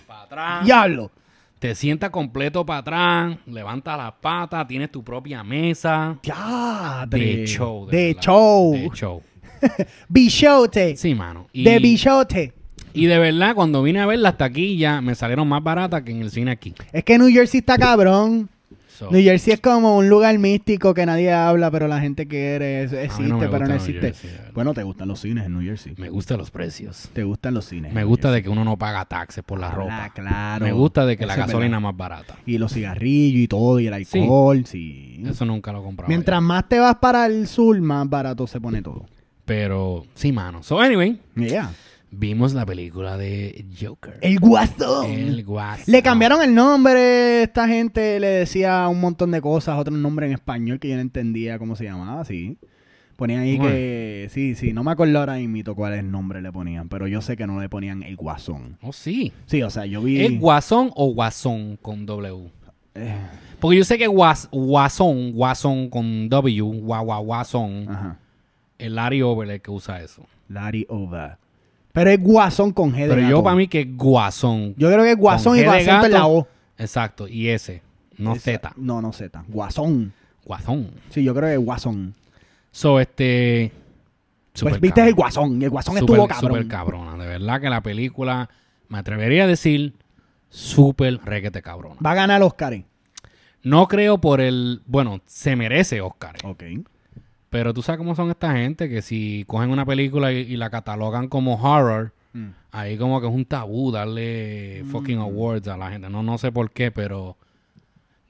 para atrás. Diablo. Te sientas completo para atrás. Levantas las patas. Tienes tu propia mesa. Diadre. De show. De verdad. show. De show. Bichote. Sí, mano. Y, De bichote. Y de verdad, cuando vine a ver las taquillas, me salieron más baratas que en el cine aquí. Es que New Jersey está cabrón. So, New Jersey es como un lugar místico que nadie habla, pero la gente quiere. Existe, pero no existe. Jersey, bueno, te gustan los cines en New Jersey. me gustan los precios. Te gustan los cines. Me gusta de que uno no paga taxes por la Jersey. ropa. Ah, claro. Me gusta de que la Eso es gasolina verdad. más barata. Y los cigarrillos y todo, y el alcohol, sí. Eso nunca lo he comprado. Mientras más te vas para el sur, más barato se pone todo. Pero sí, mano. So, anyway, Yeah. Vimos la película de Joker. El guasón. El Guasón. Le cambiaron el nombre, esta gente le decía un montón de cosas, otro nombre en español que yo no entendía cómo se llamaba, sí. Ponían ahí Bueno. que, sí, sí, no me acuerdo ahora mismo cuál es el nombre le ponían, pero yo sé que no le ponían el guasón. Oh, sí. Sí, o sea, yo vi... ¿Es Guasón o Guasón con W? Eh, Porque yo sé que guas, Guasón, Guasón con W, Gua, Gua, Guasón, ajá, el Larry Over el que usa eso. Larry Over. Pero es guasón con G de Pero yo para mí que es Guasón. Yo creo que es guasón Con y G de guasón la. O. Exacto, y ese, no Esa- Z. No, no Z. Guasón. Guasón. Sí, yo creo que es guasón. So, este... Pues viste cabrón. el guasón y el guasón Súper- estuvo cabrón. súper cabrona. De verdad que la película, me atrevería a decir, súper requete cabrona. Va a ganar Oscar. No creo por el... Bueno, se merece Oscar. Ok. Pero tú sabes cómo son esta gente, que si cogen una película y, y la catalogan como horror, Mm. ahí como que es un tabú darle fucking awards a la gente. No, no sé por qué, pero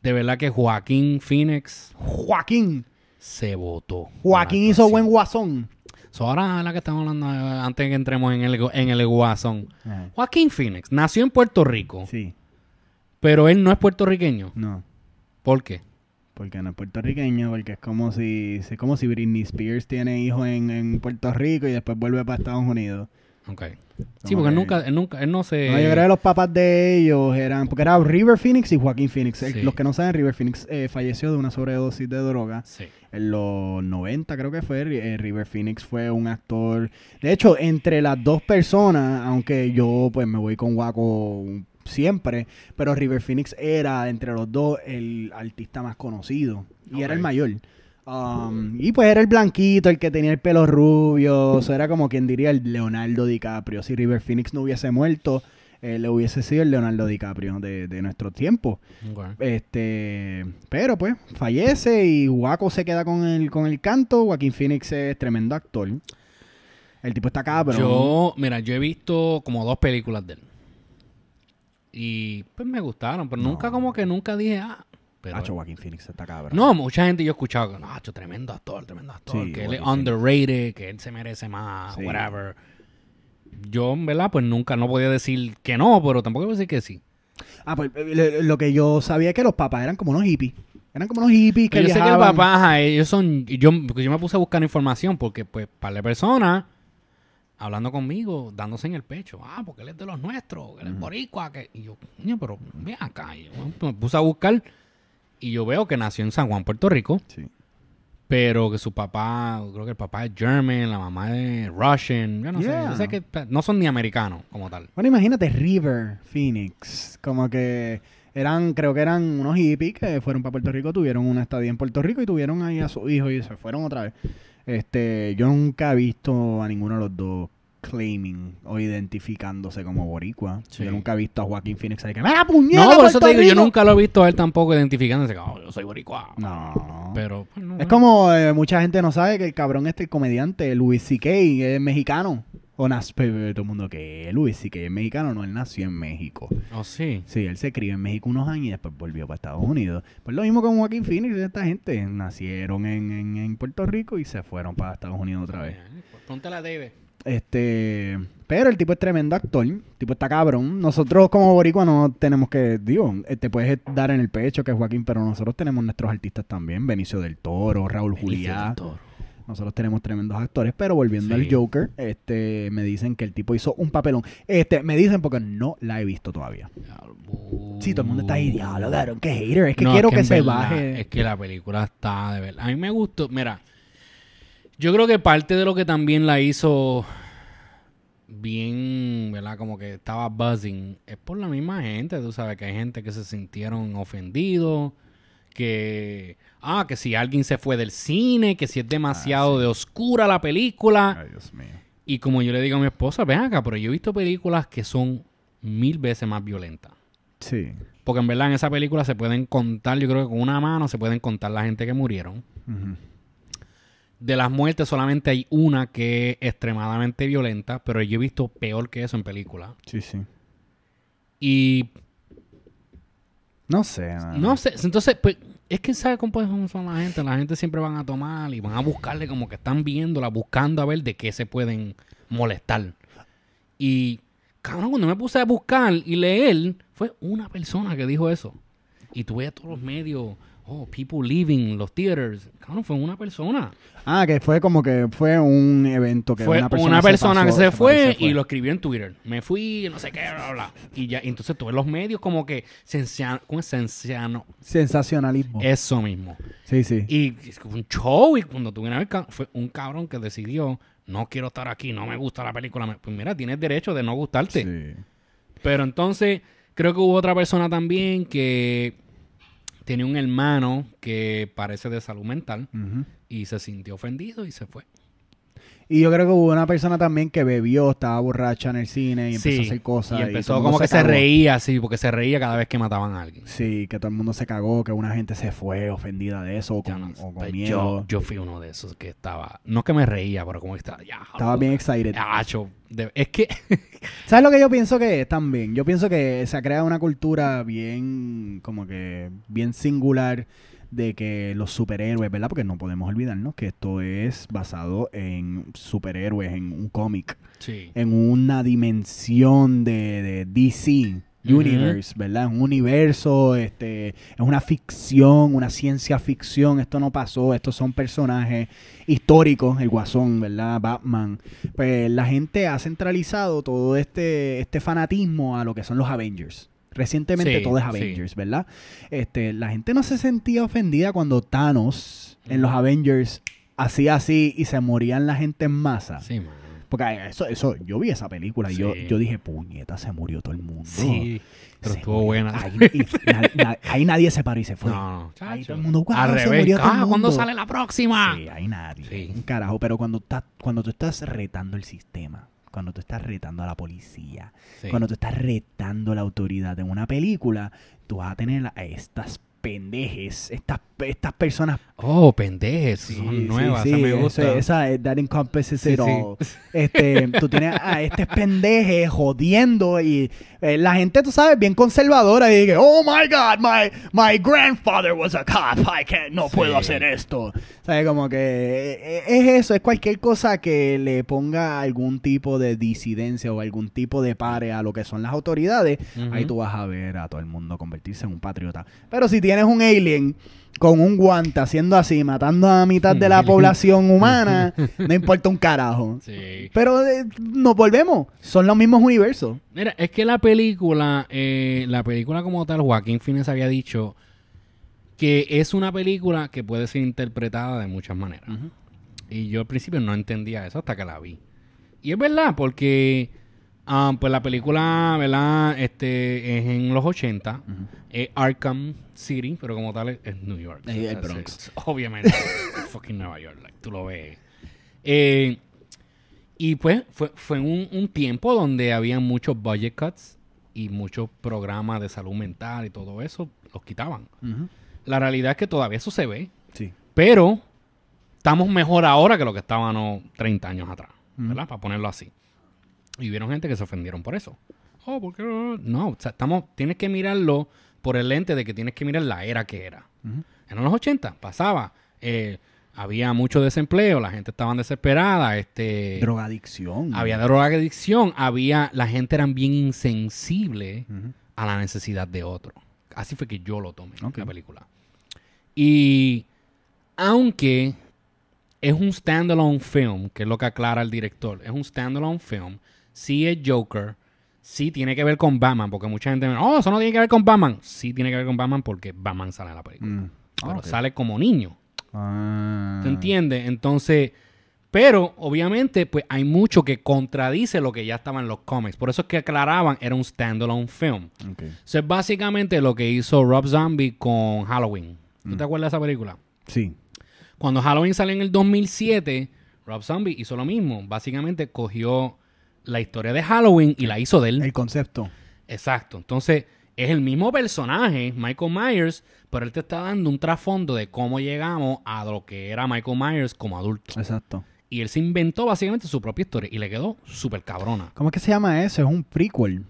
de verdad que Joaquín Phoenix Joaquín. se votó. Joaquín hizo buen guasón. So, ahora la que estamos hablando eh, antes de que entremos en el, en el guasón. Joaquín Phoenix nació en Puerto Rico, Sí. pero él no es puertorriqueño. No. ¿Por qué? Porque no es puertorriqueño, porque es como si, es como si Britney Spears tiene hijos en, en Puerto Rico y después vuelve para Estados Unidos. Ok. Sí, porque él nunca, él nunca, él no se... No, yo creo que los papás de ellos eran, porque era River Phoenix y Joaquín Phoenix. Sí. Los que no saben, River Phoenix eh, falleció de una sobredosis de droga. Sí. En los 90 creo que fue, eh, River Phoenix fue un actor. De hecho, entre las dos personas, aunque yo pues me voy con Waco siempre, pero River Phoenix era entre los dos el artista más conocido y era el mayor. Um, y pues era el blanquito, el que tenía el pelo rubio, o sea, era como quien diría el Leonardo DiCaprio. Si River Phoenix no hubiese muerto, eh, le hubiese sido el Leonardo DiCaprio de, de nuestro tiempo. Este, pero pues fallece y Waco se queda con el con el canto. Joaquín Phoenix es tremendo actor. El tipo está cabrón. Yo, mira, yo he visto como dos películas de él. Y pues me gustaron, pero nunca como que nunca dije, ah, pero... Hacho, Joaquín Phoenix está cabrón. no, mucha gente yo he escuchado que, no, Hacho, tremendo actor, tremendo actor, Sí, que él es underrated, que él se merece más, Sí. whatever. Yo, en verdad, pues nunca, no podía decir que no, pero tampoco voy a decir que sí. Ah, pues eh, lo, que yo sabía es que los papás eran como unos hippies. Eran como unos hippies que yo sé que el viajaban. papá, ajá, ellos son, yo, yo me puse a buscar información porque, pues, para la persona hablando conmigo, dándose en el pecho. Ah, porque él es de los nuestros, que él es boricua. Que... Y yo, coño, pero ven acá. Y yo me puse a buscar y yo veo que nació en San Juan, Puerto Rico, Sí. pero que su papá, creo que el papá es German, la mamá es Russian. Yo no sé, yo sé que no son ni americanos como tal. Bueno, imagínate River Phoenix. Como que Eran, creo que eran unos hippies que fueron para Puerto Rico, tuvieron una estadía en Puerto Rico y tuvieron ahí a su hijo y se fueron otra vez. Este, yo nunca he visto a ninguno de los dos claiming o identificándose como boricua. Sí. Yo nunca he visto a Joaquín Phoenix ahí que ¡Mira, puñeta, No, por eso te digo, yo Rico"? nunca lo he visto a él tampoco identificándose como, "Oh, yo soy boricua. No. Pero, pues, no, Es como eh, mucha gente no sabe que el cabrón este, el comediante, Louis C.K., es mexicano. O nas- pe- pe- todo el mundo que Louis C.K. es mexicano, no, él nació en México. Oh, sí. Sí, él se crió en México unos años y después volvió para Estados Unidos. Pues lo mismo con Joaquín Phoenix y esta gente. Nacieron en, en- en Puerto Rico y se fueron para Estados Unidos otra vez. Pregúntale a David. Este, pero el tipo es tremendo actor, el tipo está cabrón. Nosotros como boricua no tenemos que, digo, eh, te puedes dar en el pecho que es Joaquín, pero nosotros tenemos nuestros artistas también, Benicio del Toro, Raúl Juliá. Nosotros tenemos tremendos actores, pero volviendo Sí. al Joker, este, me dicen que el tipo hizo un papelón. Este, me dicen porque no la he visto todavía. Sí, todo el mundo está ahí, diablo, cabrón, qué hater. Es que No, quiero que, se verdad, baje. Es que la película está de verdad. A mí me gustó. Mira, yo creo que parte de lo que también la hizo bien, ¿verdad? Como que estaba buzzing. Es por la misma gente. Tú sabes que hay gente que se sintieron ofendidos. Que. Ah, que si alguien se fue del cine, que si es demasiado de oscura la película. Ay, Dios mío. Y como yo le digo a mi esposa, ven acá, pero yo he visto películas que son mil veces más violentas. Sí. Porque en verdad en esa película se pueden contar, yo creo que con una mano se pueden contar la gente que murieron. Ujú. De las muertes solamente hay una que es extremadamente violenta, pero yo he visto peor que eso en películas. Sí, sí. Y No sé. no sé, entonces, pues, es que sabe cómo son la gente. La gente siempre van a tomar y van a buscarle como que están viéndola, buscando a ver de qué se pueden molestar. Y, cabrón, cuando me puse a buscar y leer, fue una persona que dijo eso. Y tú ves todos los medios, oh, people leaving, los theaters. Cabrón, fue una persona. Ah, que fue como que fue un evento que fue una persona, una persona que pasó, se fue, y lo escribió en Twitter. Me fui, no sé qué, bla, bla. Y ya, y entonces tú ves los medios como que sencia- ¿cómo es? Sensacionalismo. Eso mismo. Sí, sí. Y un show, y cuando tú vienes a ver, fue un cabrón que decidió, no quiero estar aquí, no me gusta la película. Pues mira, tienes derecho de no gustarte. Sí. Pero entonces, creo que hubo otra persona también que tenía un hermano que parece de salud mental y se sintió ofendido y se fue. Y yo creo que hubo una persona también que bebió, estaba borracha en el cine y empezó Sí, a hacer cosas. Y empezó como que se reía, sí, porque se reía cada vez que mataban a alguien. Sí, que todo el mundo se cagó, que una gente se fue ofendida de eso o Ya con, no- o con miedo. yo, yo fui uno de esos que estaba, no que me reía, pero como que estaba, ya, Estaba bien excited. De- es que ¿Sabes lo que yo pienso que es también? Yo pienso que se ha creado una cultura bien, como que, bien singular de que los superhéroes, ¿verdad? Porque no podemos olvidarnos que esto es basado en superhéroes, en un cómic, sí. en una dimensión de, de DC. Universe, ¿verdad? Un universo, este, es una ficción, una ciencia ficción. Esto no pasó, estos son personajes históricos, el Guasón, ¿verdad? Batman. Pues la gente ha centralizado todo este, este fanatismo a lo que son los Avengers. Recientemente Sí, todo es sí. Avengers, ¿verdad? Este, la gente no se sentía ofendida cuando Thanos en los Avengers hacía así y se morían la gente en masa. Sí, man. Porque eso, eso, yo vi esa película y yo, Sí. yo dije, puñeta, se murió todo el mundo. Sí, pero Se estuvo murió. buena. Ahí, y na- na- ahí nadie se paró y se fue. No, no, Ahí todo el mundo, "Wow, Al se revés, murió todo el ah, ¿cuándo mundo". sale la próxima? Sí, ahí nadie. Sí. Un carajo. Pero cuando tú estás retando el sistema, cuando tú estás retando a la policía, Sí. cuando tú estás retando a la autoridad en una película, tú vas a tener a estas pendejes, estas, estas personas Oh, pendejes, Sí, son nuevas, sí, esa me ese- gusta. esa, eh, that encompasses it all. Este, tú tienes a este pendeje jodiendo y eh, la gente, tú sabes, bien conservadora y dice, oh my God, my, my grandfather was a cop, I can't, no puedo hacer esto. ¿Sabes? Como que eh, es eso, es cualquier cosa que le ponga algún tipo de disidencia o algún tipo de pare a lo que son las autoridades, ahí tú vas a ver a todo el mundo convertirse en un patriota. Pero si tienes un alien con un guante haciendo así, matando a mitad de la población humana, no importa un carajo. Sí. Pero eh, nos volvemos, son los mismos universos. Mira, es que la película, eh, la película como tal, Joaquín Fines había dicho que es una película que puede ser interpretada de muchas maneras. Y yo al principio no entendía eso hasta que la vi. Y es verdad, porque Ah, pues la película, ¿verdad? Este es en los 80. Es Arkham City, pero como tal es, es New York. El Bronx. es- obviamente. fucking Nueva York. like, tú lo ves. Eh, y pues fue, fue un, un tiempo donde había muchos budget cuts y muchos programas de salud mental y todo eso los quitaban. La realidad es que todavía eso se ve, Sí. pero estamos mejor ahora que lo que estábamos 30 años atrás. ¿verdad? Para ponerlo así. Y hubieron gente que se ofendieron por eso. Oh, ¿por qué no? O sea, estamos, tienes que mirarlo por el lente de que tienes que mirar la era que era. En los 80 pasaba, eh, había mucho desempleo, la gente estaba desesperada, este, Drogadicción. había drogadicción, había, la gente era bien insensible a la necesidad de otro. Así fue que yo lo tomé Ok. la película. Y aunque es un standalone film, que es lo que aclara el director, es un standalone film, sí es Joker, sí tiene que ver con Batman, porque mucha gente me oh, eso no tiene que ver con Batman. Sí tiene que ver con Batman porque Batman sale en la película. Mm. Pero Ah, sale como niño. Ah. ¿Te entiendes? Entonces, pero obviamente, pues hay mucho que contradice lo que ya estaba en los cómics. Por eso es que aclaraban, era un standalone film. Ok. Eso es básicamente lo que hizo Rob Zombie con Halloween. ¿Tú te acuerdas de esa película? Sí. Cuando Halloween salió en el 2007, Rob Zombie hizo lo mismo. Básicamente cogió la historia de Halloween y la hizo de él. El concepto. Exacto. Entonces, es el mismo personaje, Michael Myers, pero él te está dando un trasfondo de cómo llegamos a lo que era Michael Myers como adulto. Exacto. Y él se inventó básicamente su propia historia y le quedó súper cabrona. ¿Cómo es que se llama eso? Es un prequel.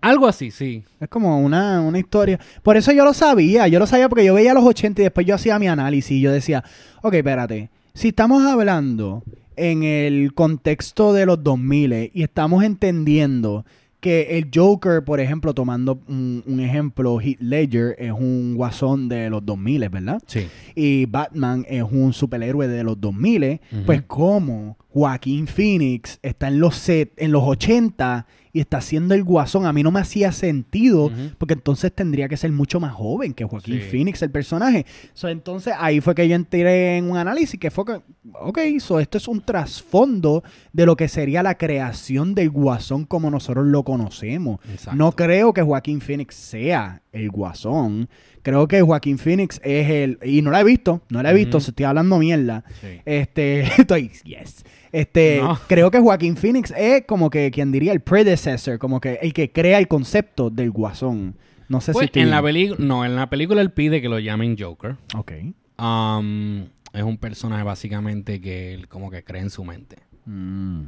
Algo así, sí. Es como una, una historia. Por eso yo lo sabía. Yo lo sabía porque yo veía los 80 y después yo hacía mi análisis y yo decía, ok, espérate. Si estamos hablando en el contexto de los 2000 y estamos entendiendo que el Joker, por ejemplo, tomando un, un ejemplo, Heath Ledger es un guasón de los 2000, ¿verdad? Sí. y Batman es un superhéroe de los 2000, Ujú. pues como Joaquín Phoenix está en los set, en los 80 y está haciendo el guasón, a mí no me hacía sentido porque entonces tendría que ser mucho más joven que Joaquín Sí. Phoenix el personaje. So, entonces ahí fue que yo entré en un análisis que fue que, ok, so esto es un trasfondo de lo que sería la creación del guasón como nosotros lo conocemos. Exacto. No creo que Joaquín Phoenix sea el guasón. Creo que Joaquín Phoenix es el. Y no la he visto, no la he visto, se estoy hablando mierda. Sí. Este. Estoy. Yes. Este. No. Creo que Joaquín Phoenix es como que quien diría el predecessor, como que el que crea el concepto del guasón. No sé Pues, si estoy en la película, no, en la película él pide que lo llamen Joker. Ok. Um, es un personaje básicamente que él como que cree en su mente. Mm.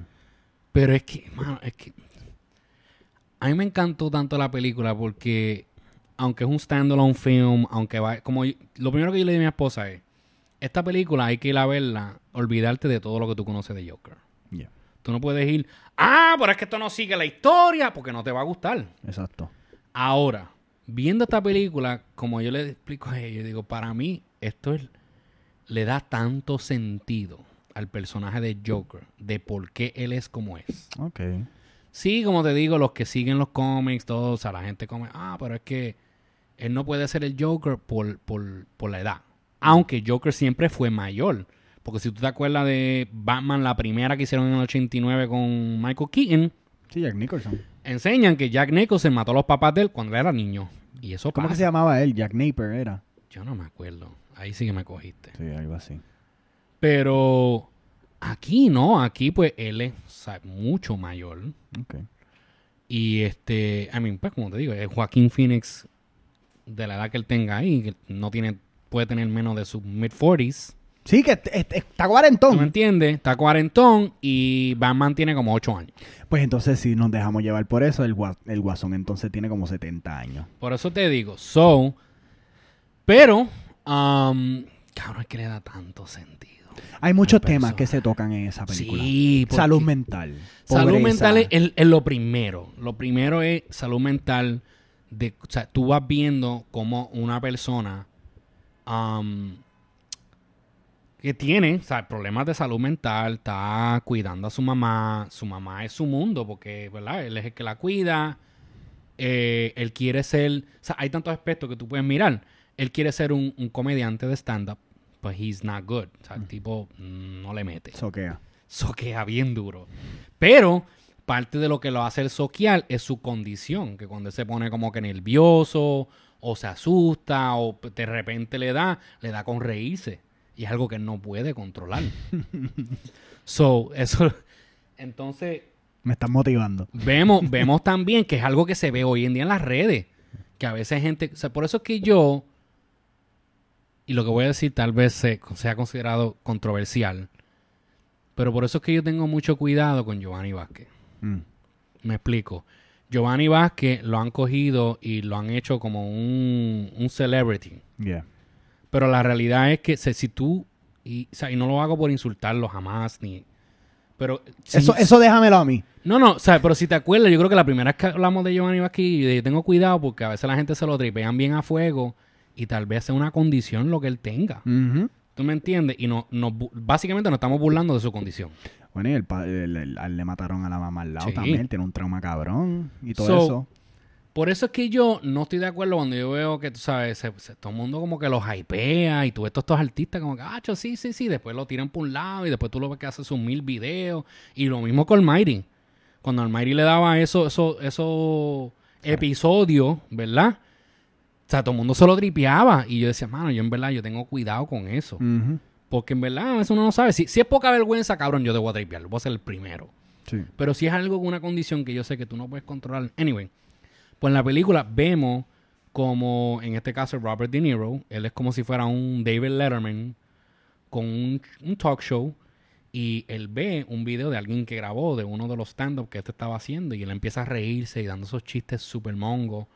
Pero es que, mano, es que a mí me encantó tanto la película porque aunque es un standalone film, aunque va, como yo- lo primero que yo le dije a mi esposa es, esta película hay que ir a verla, olvidarte de todo lo que tú conoces de Joker. Yeah. Tú no puedes ir, ah, pero es que esto no sigue la historia, porque no te va a gustar. Exacto. Ahora, viendo esta película, como yo le explico a ella, yo digo, para mí esto es- le da tanto sentido al personaje de Joker, de por qué él es como es. Ok. Sí, como te digo, los que siguen los cómics, todos, o sea, la gente come, ah, pero es que él no puede ser el Joker por, por, por la edad. Aunque Joker siempre fue mayor. Porque si tú te acuerdas de Batman, la primera que hicieron en el 89 con Michael Keaton, Sí, Jack Nicholson. enseñan que Jack Nicholson mató a los papás de él cuando él era niño. Y eso ¿Cómo que se llamaba él? Jack Napier era. Yo no me acuerdo. Ahí sí que me cogiste. Sí, algo así. Pero aquí no, aquí pues él es o sea, mucho mayor. Ok. Y este, I mean, pues como te digo, es Joaquín Phoenix de la edad que él tenga ahí, que no tiene, puede tener menos de sus mid-40s. Sí, que est- est- está ¿Tú me cuarentón. entiendes? Está cuarentón y Batman tiene como 8 años. Pues entonces si nos dejamos llevar por eso, el, gua- el guasón entonces tiene como 70 años. Por eso te digo, so, pero, um, cabrón, es que le da tanto sentido. Hay muchos temas que se tocan en esa película. Sí, Salud mental. Salud mental es, es- es lo primero. Lo primero es salud mental. De, o sea, tú vas viendo cómo una persona um, que tiene o sea, problemas de salud mental está cuidando a su mamá. Su mamá es su mundo porque, ¿verdad? Él es el que la cuida. Eh, él quiere ser... O sea, hay tantos aspectos que tú puedes mirar. Él quiere ser un, un comediante de stand-up, but he's not good. O sea, el tipo mm, no le mete Soquea. soquea bien duro. Pero parte de lo que lo hace el social es su condición, que cuando él se pone como que nervioso o se asusta o de repente le da, le da con reírse. Y es algo que él no puede controlar. so, eso... Entonces, Me están motivando. vemos, vemos también que es algo que se ve hoy en día en las redes. Que a veces gente. O sea, por eso es que yo. Y lo que voy a decir tal vez se- sea considerado controversial. Pero por eso es que yo tengo mucho cuidado con Giovanni Vázquez. Mm. Me explico. Giovanni Vázquez lo han cogido y lo han hecho como un, un celebrity. Yeah. Pero la realidad es que si tú. Y, o sea, y no lo hago por insultarlo jamás, ni. Pero. si- Eso, eso déjamelo a mí. no, no, o sea, pero si te acuerdas, yo creo que la primera vez que hablamos de Giovanni Vázquez, yo tengo cuidado porque a veces la gente se lo tripean bien a fuego y tal vez sea una condición lo que él tenga. Ujú. ¿Tú me entiendes? Y no, no, básicamente nos estamos burlando de su condición. Bueno, y el el- el- le mataron a la mamá al lado Sí. también. Tiene un trauma cabrón y todo So, eso. Por eso es que yo no estoy de acuerdo cuando yo veo que, tú sabes, se- se- todo el mundo como que los hypea y tú ves todos estos artistas como que, ah, cho, sí, sí, sí, después lo tiran por un lado y después tú lo ves que hace sus mil videos. Y lo mismo con Almighty. Cuando Almighty le daba eso, eso, esos episodios, ¿verdad? O sea, todo el mundo se lo tripeaba. Y yo decía, mano, yo en verdad yo tengo cuidado con eso. Porque en verdad a veces uno no sabe. Si, si es poca vergüenza, cabrón, yo te voy a tripear. Voy a ser el primero. Sí. Pero si es algo con una condición que yo sé que tú no puedes controlar. Anyway, pues en la película vemos como, en este caso, Robert De Niro, él es como si fuera un David Letterman con un, un talk show y él ve un video de alguien que grabó de uno de los stand-up que este estaba haciendo y él empieza a reírse y dando esos chistes super mongo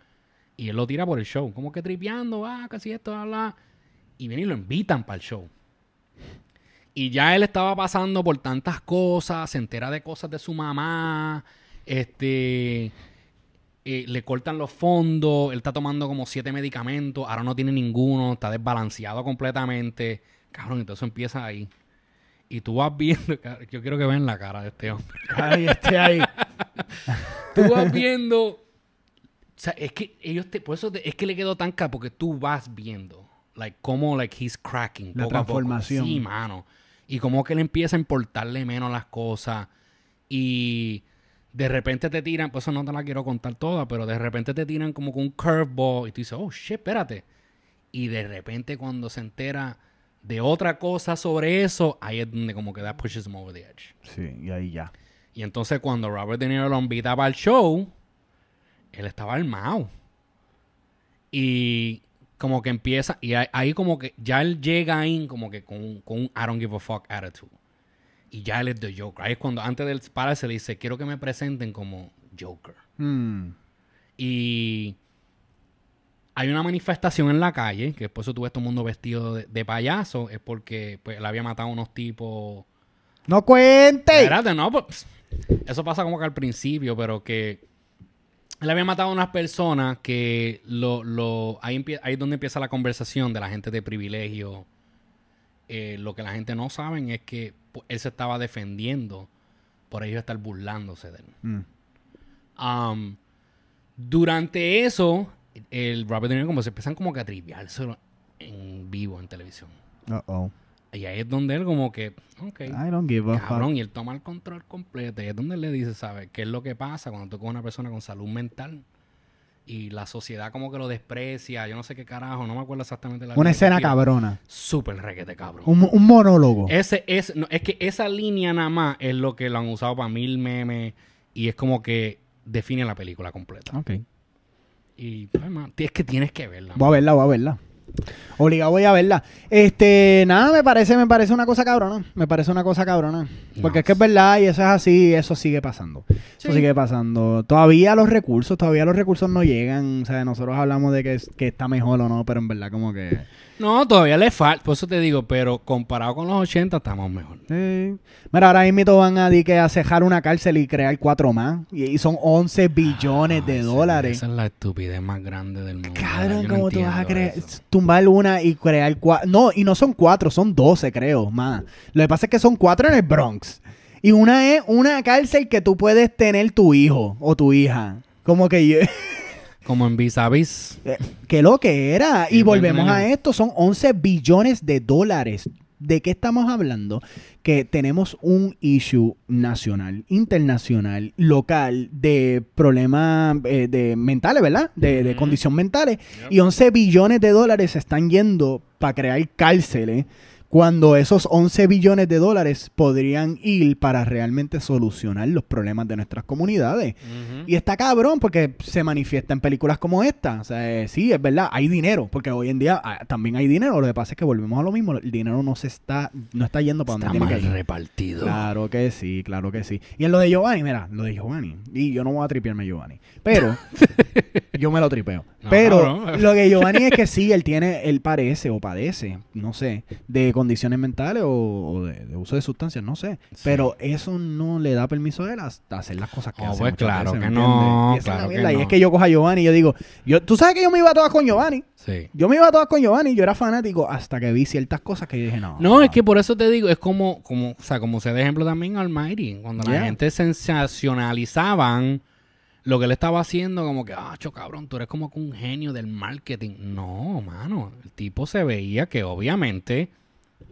y él lo tira por el show, como que tripeando, ah, casi esto, bla, bla. Y viene y lo invitan para el show. Y ya él estaba pasando por tantas cosas, se entera de cosas de su mamá, este, eh, le cortan los fondos, él está tomando como siete medicamentos, ahora no tiene ninguno, está desbalanceado completamente. Cabrón, entonces empieza ahí. Y tú vas viendo, yo quiero que vean la cara de este hombre. Este ahí. Tú vas viendo, o sea, es que ellos te, por eso te- es que le quedó tan caro, porque tú vas viendo, like, cómo, like, he's cracking. La poco a poco. transformación. Sí, mano. Y como que él empieza a importarle menos las cosas. Y de repente te tiran, pues eso no te la quiero contar toda, pero de repente te tiran como con un curveball y tú dices, oh shit, espérate. Y de repente cuando se entera de otra cosa sobre eso, ahí es donde como que that pushes him over the edge. Sí, y ahí ya. Y entonces cuando Robert De Niro lo invita para el show, él estaba armado. Y como que empieza, y ahí, como que ya él llega ahí como que con, un- con un I don't give a fuck attitude. Y ya él es The Joker. Ahí es cuando antes del pararse le dice, quiero que me presenten como Joker. Mm. Y hay una manifestación en la calle, que por eso tú ves todo el mundo vestido de, de payaso, es porque pues, él había matado a unos tipos ¡No cuente! Espérate, no, pues, eso pasa como que al principio, pero que él había matado a unas personas que lo, lo, ahí, ahí es donde empieza la conversación de la gente de privilegio. Eh, lo que la gente no saben es que él se estaba defendiendo por ellos estar burlándose de él. Mm. Um, durante eso, el Robert De Niro como se empiezan como que a triviárselo en vivo en televisión. Uh-oh. Y ahí es donde él como que, ok. I don't give a Cabrón, fuck. y él toma el control completo. Y es donde él le dice, ¿sabes? ¿Qué es lo que pasa cuando tú con una persona con salud mental? Y la sociedad como que lo desprecia. Yo no sé qué carajo, no me acuerdo exactamente la Una escena cabrona. Súper requete, cabrón. Un, un monólogo. Ese es, no, es que esa línea nada más es lo que lo han usado para mil memes. Y es como que define la película completa. Ok. Y pues, man, es que tienes que verla. Voy a verla, voy a verla. Obligado voy a verla. Este, nada, me parece, me parece una cosa cabrona. Me parece una cosa cabrona. Porque No. es que es verdad y eso es así, eso sigue pasando. Eso sigue pasando. Todavía los recursos, todavía los recursos no llegan. O sea, nosotros hablamos de que, que está mejor o no, pero en verdad como que... No, todavía le falta, por eso te digo, pero comparado con los 80 estamos mejor. Sí. Mira, ahora mismo van a, que a cejar una cárcel y crear cuatro más. Y, y son 11 billones de dólares. Esa es la estupidez más grande del mundo. Cabrón, Yo no ¿cómo tú vas a eso. Tumbar una y crear cuatro. No, y no son cuatro, son doce, creo, más. Lo que pasa es que son cuatro en el Bronx. Y una es una cárcel que tú puedes tener tu hijo o tu hija. Como que yo- Como en Vis a Vis. ¿Qué lo que era? Y volvemos a esto, son 11 billones de dólares ¿De qué estamos hablando? Que tenemos un issue nacional, internacional, local, de problemas eh, de mentales, ¿verdad? De, de condición mentales. Y 11 billones de dólares se están yendo para crear cárceles cuando esos 11 billones de dólares podrían ir para realmente solucionar los problemas de nuestras comunidades. Ujú. Y está cabrón porque se manifiesta en películas como esta. O sea, eh, sí, es verdad, hay dinero, porque hoy en día ah, también hay dinero. Lo que pasa es que volvemos a lo mismo, el dinero no se está, no está yendo para Está donde tiene mal que ir. repartido. Claro que sí, claro que sí. Y en lo de Giovanni, mira, lo de Giovanni. Y yo no voy a tripearme a Giovanni. Pero yo me lo tripeo. No, pero lo que Giovanni es que sí, él tiene, él parece o padece, no sé, de condiciones mentales o, o de, de uso de sustancias, no sé. Sí. Pero eso no le da permiso a él a, hacer las cosas que Oh, hace. pues claro veces, que ¿me no? Y claro que. Y no. es que yo cojo a Giovanni y yo digo, yo, tú sabes que yo me iba a todas con Giovanni. Sí. Yo me iba a todas con Giovanni, yo era fanático hasta que vi ciertas cosas que yo dije, no. No, es que por eso te digo, es como, como, o sea, como se de ejemplo también Almighty, cuando Yeah. la gente sensacionalizaban lo que él estaba haciendo, como que, ah, cabrón, tú eres como un genio del marketing. No, mano, el tipo se veía que obviamente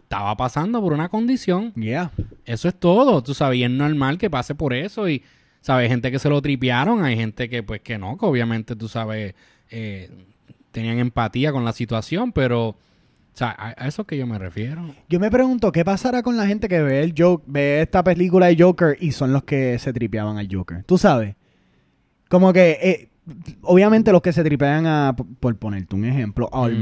estaba pasando por una condición. Yeah. Eso es todo, tú sabes, y es normal que pase por eso y, sabes, gente que se lo tripearon, hay gente que pues que no, que obviamente tú sabes, eh, tenían empatía con la situación, pero, o sea, a, eso es que yo me refiero. Yo me pregunto, ¿qué pasará con la gente que ve el Joker, ve esta película de Joker y son los que se tripeaban al Joker? ¿Tú sabes? Como que, eh, obviamente los que se tripean a, por ponerte un ejemplo, a Mm.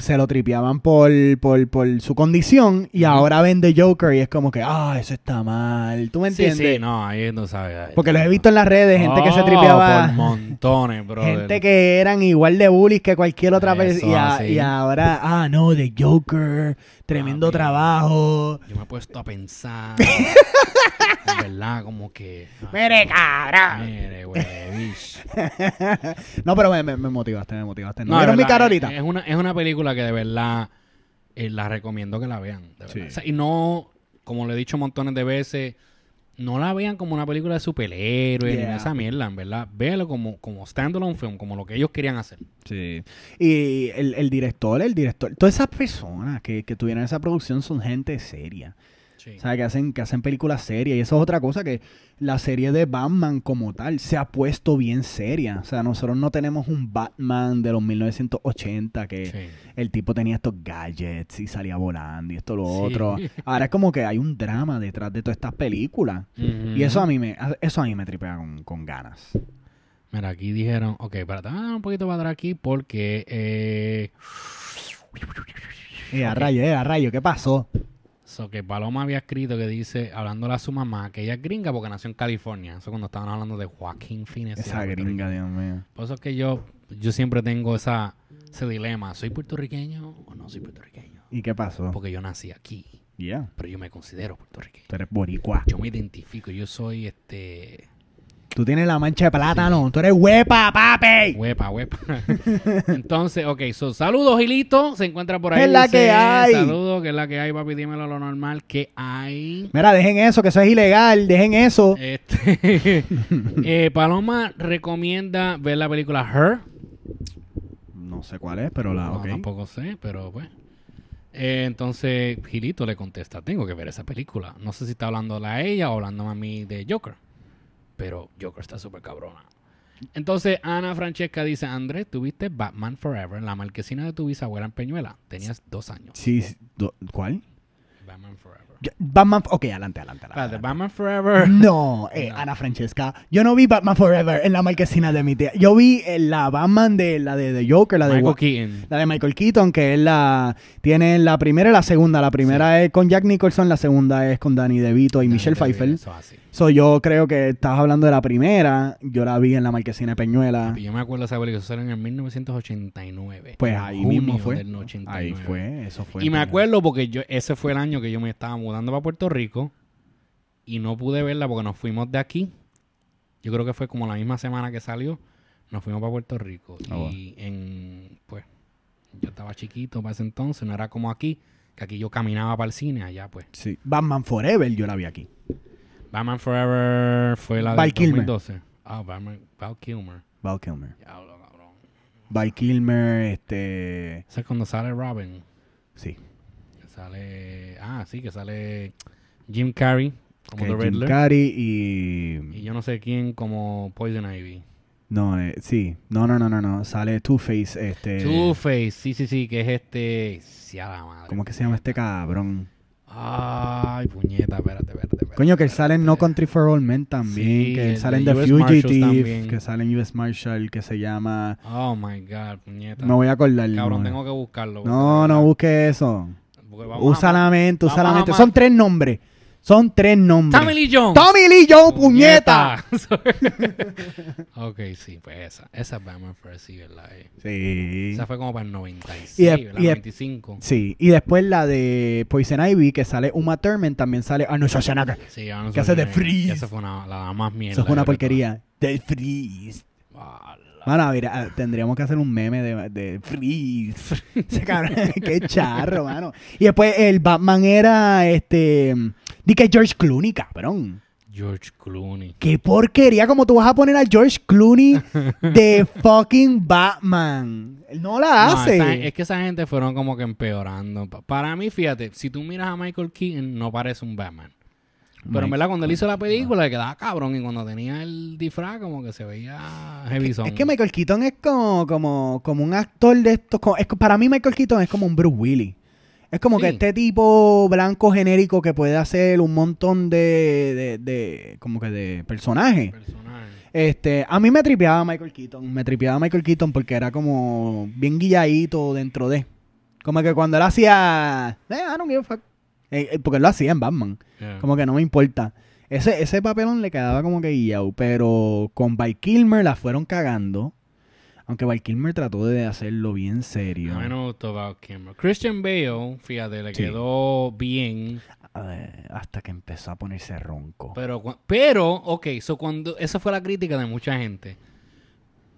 Se lo tripeaban por, por, por su condición y ahora ven The Joker y es como que, ah, eso está mal. ¿Tú me Sí, entiendes? sí, no, ahí no sabes. Porque los he visto en las redes, gente que se Oh, tripeaba... Por montones, bro. Gente que eran igual de bullies que cualquier otra persona. Y, ahora, ah, no, The Joker, tremendo trabajo. Yo me he puesto a pensar. en verdad, como que. Mire, cabrón. Mire, güey, no, pero me, me- me motivaste, me motivaste. ¿No, de vieron mi cara ahorita? Es una, es una película que de verdad eh, la recomiendo que la vean. de verdad. Sí. O sea, y no, como le he dicho montones de veces, no la vean como una película de superhéroes ni Yeah. esa mierda, en verdad. Véalo como, como standalone film, como lo que ellos querían hacer. Sí. Y el, el director, el director, todas esas personas que, que tuvieron esa producción son gente seria. Sí. O sea, que hacen, que hacen películas serias. Y eso es otra cosa que la serie de Batman como tal se ha puesto bien seria. O sea, nosotros no tenemos un Batman de los 1980 que Sí. el tipo tenía estos gadgets y salía volando y esto lo Sí. otro. Ahora es como que hay un drama detrás de todas estas películas. Y eso a mí me, eso a mí me tripea con, con ganas. Mira, aquí dijeron, ok, espérate, vamos a dar un poquito para atrás aquí porque eh, Eh, a rayo, eh, a rayo, ¿qué pasó? So que Paloma había escrito que dice, hablándole a su mamá, que ella es gringa porque nació en California. Eso cuando estaban hablando de Joaquín Phoenix. Esa gringa, Rico. Dios mío. Por eso es que yo, yo siempre tengo esa, ese dilema, ¿soy puertorriqueño o no soy puertorriqueño? ¿Y qué pasó? Porque yo nací aquí, Ya, pero yo me considero puertorriqueño. tú eres boricua. Yo me identifico, yo soy este... Tú tienes la mancha de plátano. Tú eres huepa, papi. Huepa, huepa. Entonces, ok, so, saludos, Gilito. Se encuentra por ahí. ¿Qué es la dice, que hay? Saludos, que es la que hay, papi. Dímelo lo normal que hay. Mira, dejen eso, que eso es ilegal. Dejen eso. Este, eh, Paloma recomienda ver la película Her. No sé cuál es, pero la, No, tampoco sé, pero pues. Eh, entonces, Gilito le contesta, tengo que ver esa película. No sé si está hablando a ella o hablando a mí de Joker. Pero Joker está súper cabrona. Entonces, Ana Francesca dice, Andrés, tuviste Batman Forever en la marquesina de tu bisabuela en Peñuela. Tenías dos años. Sí, sí, do- ¿cuál? Batman Forever. Batman. Ok, adelante, adelante. adelante. Batman Forever. No, eh, No. Ana Francesca. Yo no vi Batman Forever en la marquesina de mi tía. Yo vi eh, la Batman de la de, The Joker, la de, Michael Wa- Keaton. la de Michael Keaton, que es la. Tiene la primera y la segunda. La primera es con Jack Nicholson, la segunda es con Danny DeVito y Michelle Pfeiffer. Eso así. So, yo creo que estás hablando de la primera. Yo la vi en la marquesina de Peñuela. Y yo me acuerdo de esa película, eso salió en el 1989. Pues ahí mismo fue. del 89. Ahí fue, eso fue. Y me acuerdo porque yo ese fue el año que yo me estaba mudando para Puerto Rico y no pude verla porque nos fuimos de aquí. Yo creo que fue como la misma semana que salió. Nos fuimos para Puerto Rico. Ah, y en, pues, yo estaba chiquito para ese entonces, no era como aquí, que aquí yo caminaba para el cine, allá pues. Sí. Batman Forever, yo la vi aquí. Batman Forever fue la de Val Kilmer. 2012. Ah, Batman, Val Kilmer. Val Kilmer. Diablo, cabrón. Val Kilmer, este. Ese es cuando sale Robin. Sí. Sale. Ah, sí, que sale Jim Carrey como The Jim Riddler. Carrey y... Y yo no sé quién como Poison Ivy. No, eh, sí. No, no, no, no, no. Sale Two-Face, este... Two-Face, sí, sí, sí, que es este. Sí, a la madre. ¿Cómo que se llama este cabrón? Ay, puñeta, espérate, espérate. espérate Coño, que él sale en No. Country for All Men también. Sí, que él sale en The US Fugitive. Que sale en US Marshal. Que se llama... Oh my god, puñeta. Me voy a acordar. Cabrón, no. tengo que buscarlo. No, no busque eso. Usa a- la mente, usa la mente. Son tres nombres. Son tres nombres. Tommy Lee Jones. Tommy Lee Jones, puñeta. ok, sí, pues esa. Esa es Batman Forever, sí, ¿verdad? Eh, Sí. Esa fue como para el 96, Y de- ¿verdad? y de- 95. Sí, y después la de Poison Ivy, que sale Uma Thurman, también sale Arnold Schwarzenegger. Sí, Arnold que hace Schwarzenegger, Freeze. Esa fue una, la más mierda. Eso fue una porquería. De Freeze. Mano, mira, ah, tendríamos que hacer un meme de, de Freeze. Ese cabrón, qué charro, mano. Y después el Batman era este. Di que George Clooney, cabrón. George Clooney. Qué porquería, como tú vas a poner a George Clooney de fucking Batman. No la No, hace. esa- es que esa gente fueron como que empeorando. Pa- Para mí, fíjate, si tú miras a Michael Keaton, no parece un Batman. Pero en verdad, cuando él hizo la película, le quedaba cabrón. Y cuando tenía el disfraz, como que se veía heavy Es que Michael Keaton es como, como, como un actor de estos. como- es para mí, Michael Keaton es como un Bruce Willis. Es como que este tipo blanco genérico que puede hacer un montón de, de, de- como que de personajes. Personaje. Este, a mí me tripeaba Michael Keaton. Me tripeaba Michael Keaton porque era como bien guilladito dentro de. Como que cuando él hacía. Eh, I don't give a fuck. Eh, eh, porque él lo hacía en Batman. Yeah. Como que no me importa. Ese, ese papelón le quedaba como que guillado. Pero con Val Kilmer la fueron cagando. Aunque Val Kilmer trató de hacerlo bien serio. A mí no me gustó Val Kilmer. Christian Bale, fíjate, le Sí. quedó bien. Hasta que empezó a ponerse ronco. Pero, pero, ok, so cuando, esa fue la crítica de mucha gente.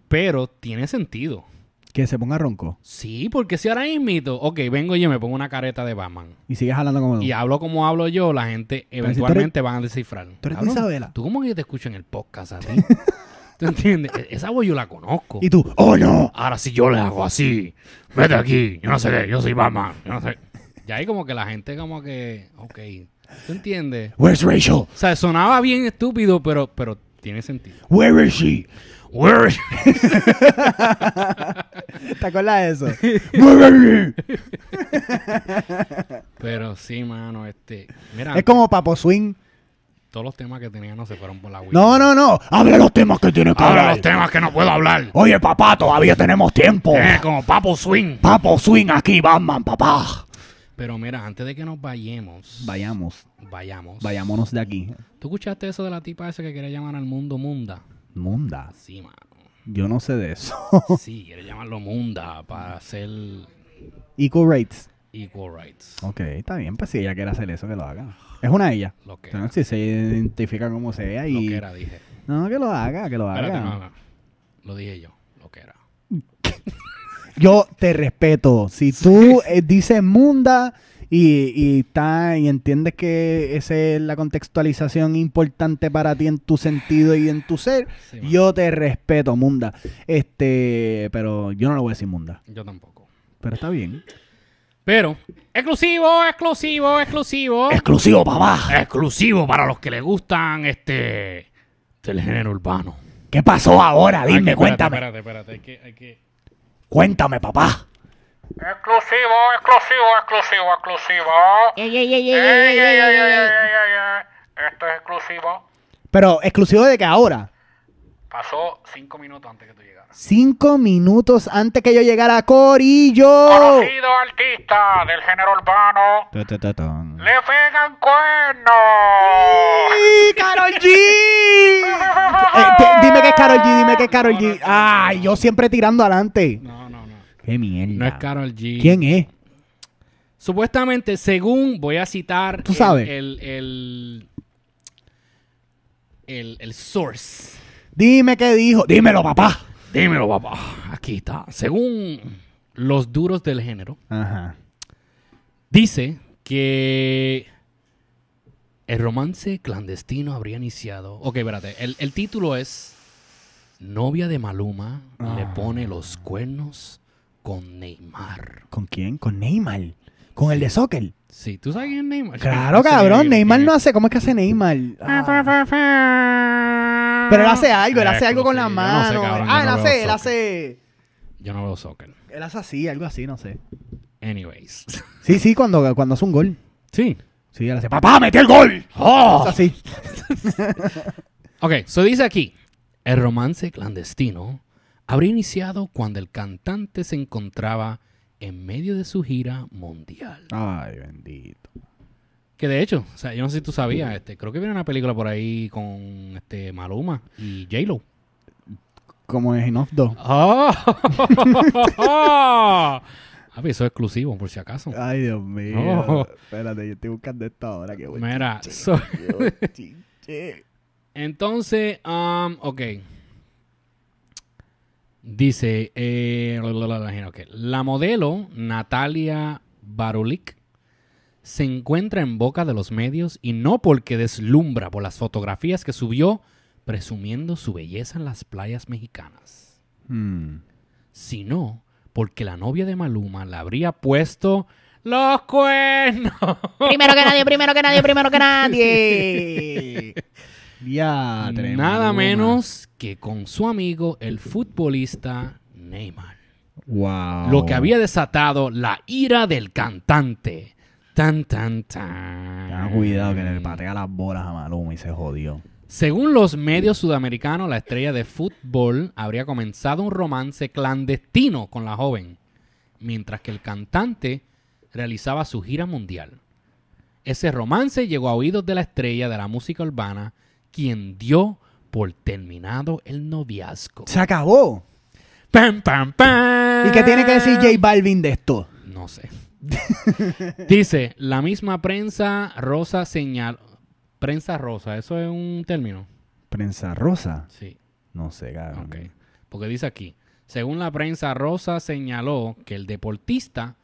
Pero tiene sentido. Que se ponga ronco. Sí, porque si ahora mismo, ok, vengo yo y me pongo una careta de Batman. Y sigues hablando como. Y hablo como hablo yo, la gente eventualmente van a descifrar. tú eres Cabrón, Isabela. ¿Tú cómo que yo te escucho en el podcast a ti? ¿Tú entiendes? E- Esa voz yo la conozco. Y tú, ¡oh no! Ahora si yo le hago así, vete aquí, yo no sé qué, yo soy Batman, yo no sé. Y ahí como que la gente como que, ok, ¿tú entiendes? Where's Rachel? O sea, sonaba bien estúpido, pero, pero tiene sentido. Where is she? Where ¿Te acuerdas de eso? Pero sí, mano, este, mira, es como Papo Swing. todos los temas que tenía no se fueron por la Wii. No, no, no. Habla los temas que tienes que hablar. los temas que no puedo hablar. Oye, papá, todavía tenemos tiempo. Eh, como Papo Swing. Papo Swing aquí, Batman, papá. Pero mira, antes de que nos vayamos, Vayamos, vayamos. vayámonos de aquí. ¿Tú escuchaste eso de la tipa esa que quiere llamar al mundo Munda? Munda. Sí, mano. Yo no sé de eso. Sí, quiere llamarlo Munda para hacer Equal rates. equal rights. Ok, está bien. Pues si ella quiere hacer eso, que lo haga. Es una ella. Lo que, Entonces, si se identifica como sea lo y... que era, dije. No, que lo haga, que lo haga. Espérate, no, no. Lo dije yo, lo que era. Yo te respeto. Si tú eh, dices munda y, y, está, y entiendes que esa es la contextualización importante para ti en tu sentido y en tu ser, Sí, yo te respeto, munda. Este, pero yo no lo voy a decir munda. Yo tampoco. Pero está bien. Pero, exclusivo, exclusivo, exclusivo. Exclusivo, papá. Exclusivo para los que les gustan este del género urbano. ¿Qué pasó ahora? Ay, Dime, espérate, cuéntame. Espérate, espérate, hay que, hay que... Cuéntame, papá. Exclusivo, exclusivo, exclusivo, exclusivo. Esto es exclusivo. Pero, ¿exclusivo de que ahora? Pasó cinco minutos antes que tú llegaras. Cinco minutos antes que yo llegara, Corillo. Conocido artista del género urbano. ¡Le pegan cuernos! ¡Sí, ¡Carol G! eh, dime que es Carol G, dime que es Carol G. ¡Ay, yo siempre tirando adelante! No. Qué mierda. No es Carol G. ¿Quién es? Supuestamente, según voy a citar Tú sabes. El, el, el, el source. Dime qué dijo. Dímelo, papá. Dímelo, papá. Aquí está. Según los duros del género, Ajá. dice que el romance clandestino habría iniciado. Ok, espérate. El, el título es Novia de Maluma le Ah. pone los cuernos con Neymar. ¿Con quién? Con Neymar. Con el de soccer. Sí, ¿tú sabes quién es Neymar? Claro, cabrón. Neymar no hace. ¿Cómo es que hace Neymar? Ah. Pero él hace algo, él Eh, hace algo con sí, las yo no sé, manos. cabrón, yo ah, él no hace, él hace. Yo no veo soccer. Él hace así, algo así, no sé. Anyways. Sí, sí, cuando, cuando hace un gol. sí. Sí, él hace. ¡Papá, metió el gol! ¡Oh! Así. Ok, so dice aquí, el romance clandestino habría iniciado cuando el cantante se encontraba en medio de su gira mundial. Ay, bendito. Que de hecho, o sea, yo no sé si tú sabías, este, creo que viene una película por ahí con este Maluma y J-Lo. Como es Enough 2. ¡Ah! Papi, eso es exclusivo, por si acaso. Ay, Dios mío. Oh. Espérate, yo estoy buscando esto ahora. Qué bueno. Mira, so- entonces, um, ok. Dice, eh, la, la, la, la, la modelo Natalia Barulik se encuentra en boca de los medios y no porque deslumbra por las fotografías que subió presumiendo su belleza en las playas mexicanas, Hmm. sino porque la novia de Maluma le habría puesto los cuernos. Primero que nadie, primero que nadie, primero que nadie. Ya, Nada menos que con su amigo el futbolista Neymar. Wow. Lo que había desatado la ira del cantante. Tan, tan, tan. Ten cuidado que le patea las bolas a Maluma y se jodió. Según los medios sudamericanos, la estrella de fútbol habría comenzado un romance clandestino con la joven, mientras que el cantante realizaba su gira mundial. Ese romance llegó a oídos de la estrella de la música urbana, quien dio por terminado el noviazgo. Se acabó. ¡Pam, pam, pam! ¿Y qué tiene que decir J Balvin de esto? No sé. Dice, la misma prensa rosa señal... Prensa rosa, ¿eso es un término? Prensa rosa. Sí. No sé, cabrón. Porque dice aquí, según la prensa rosa señaló que el deportista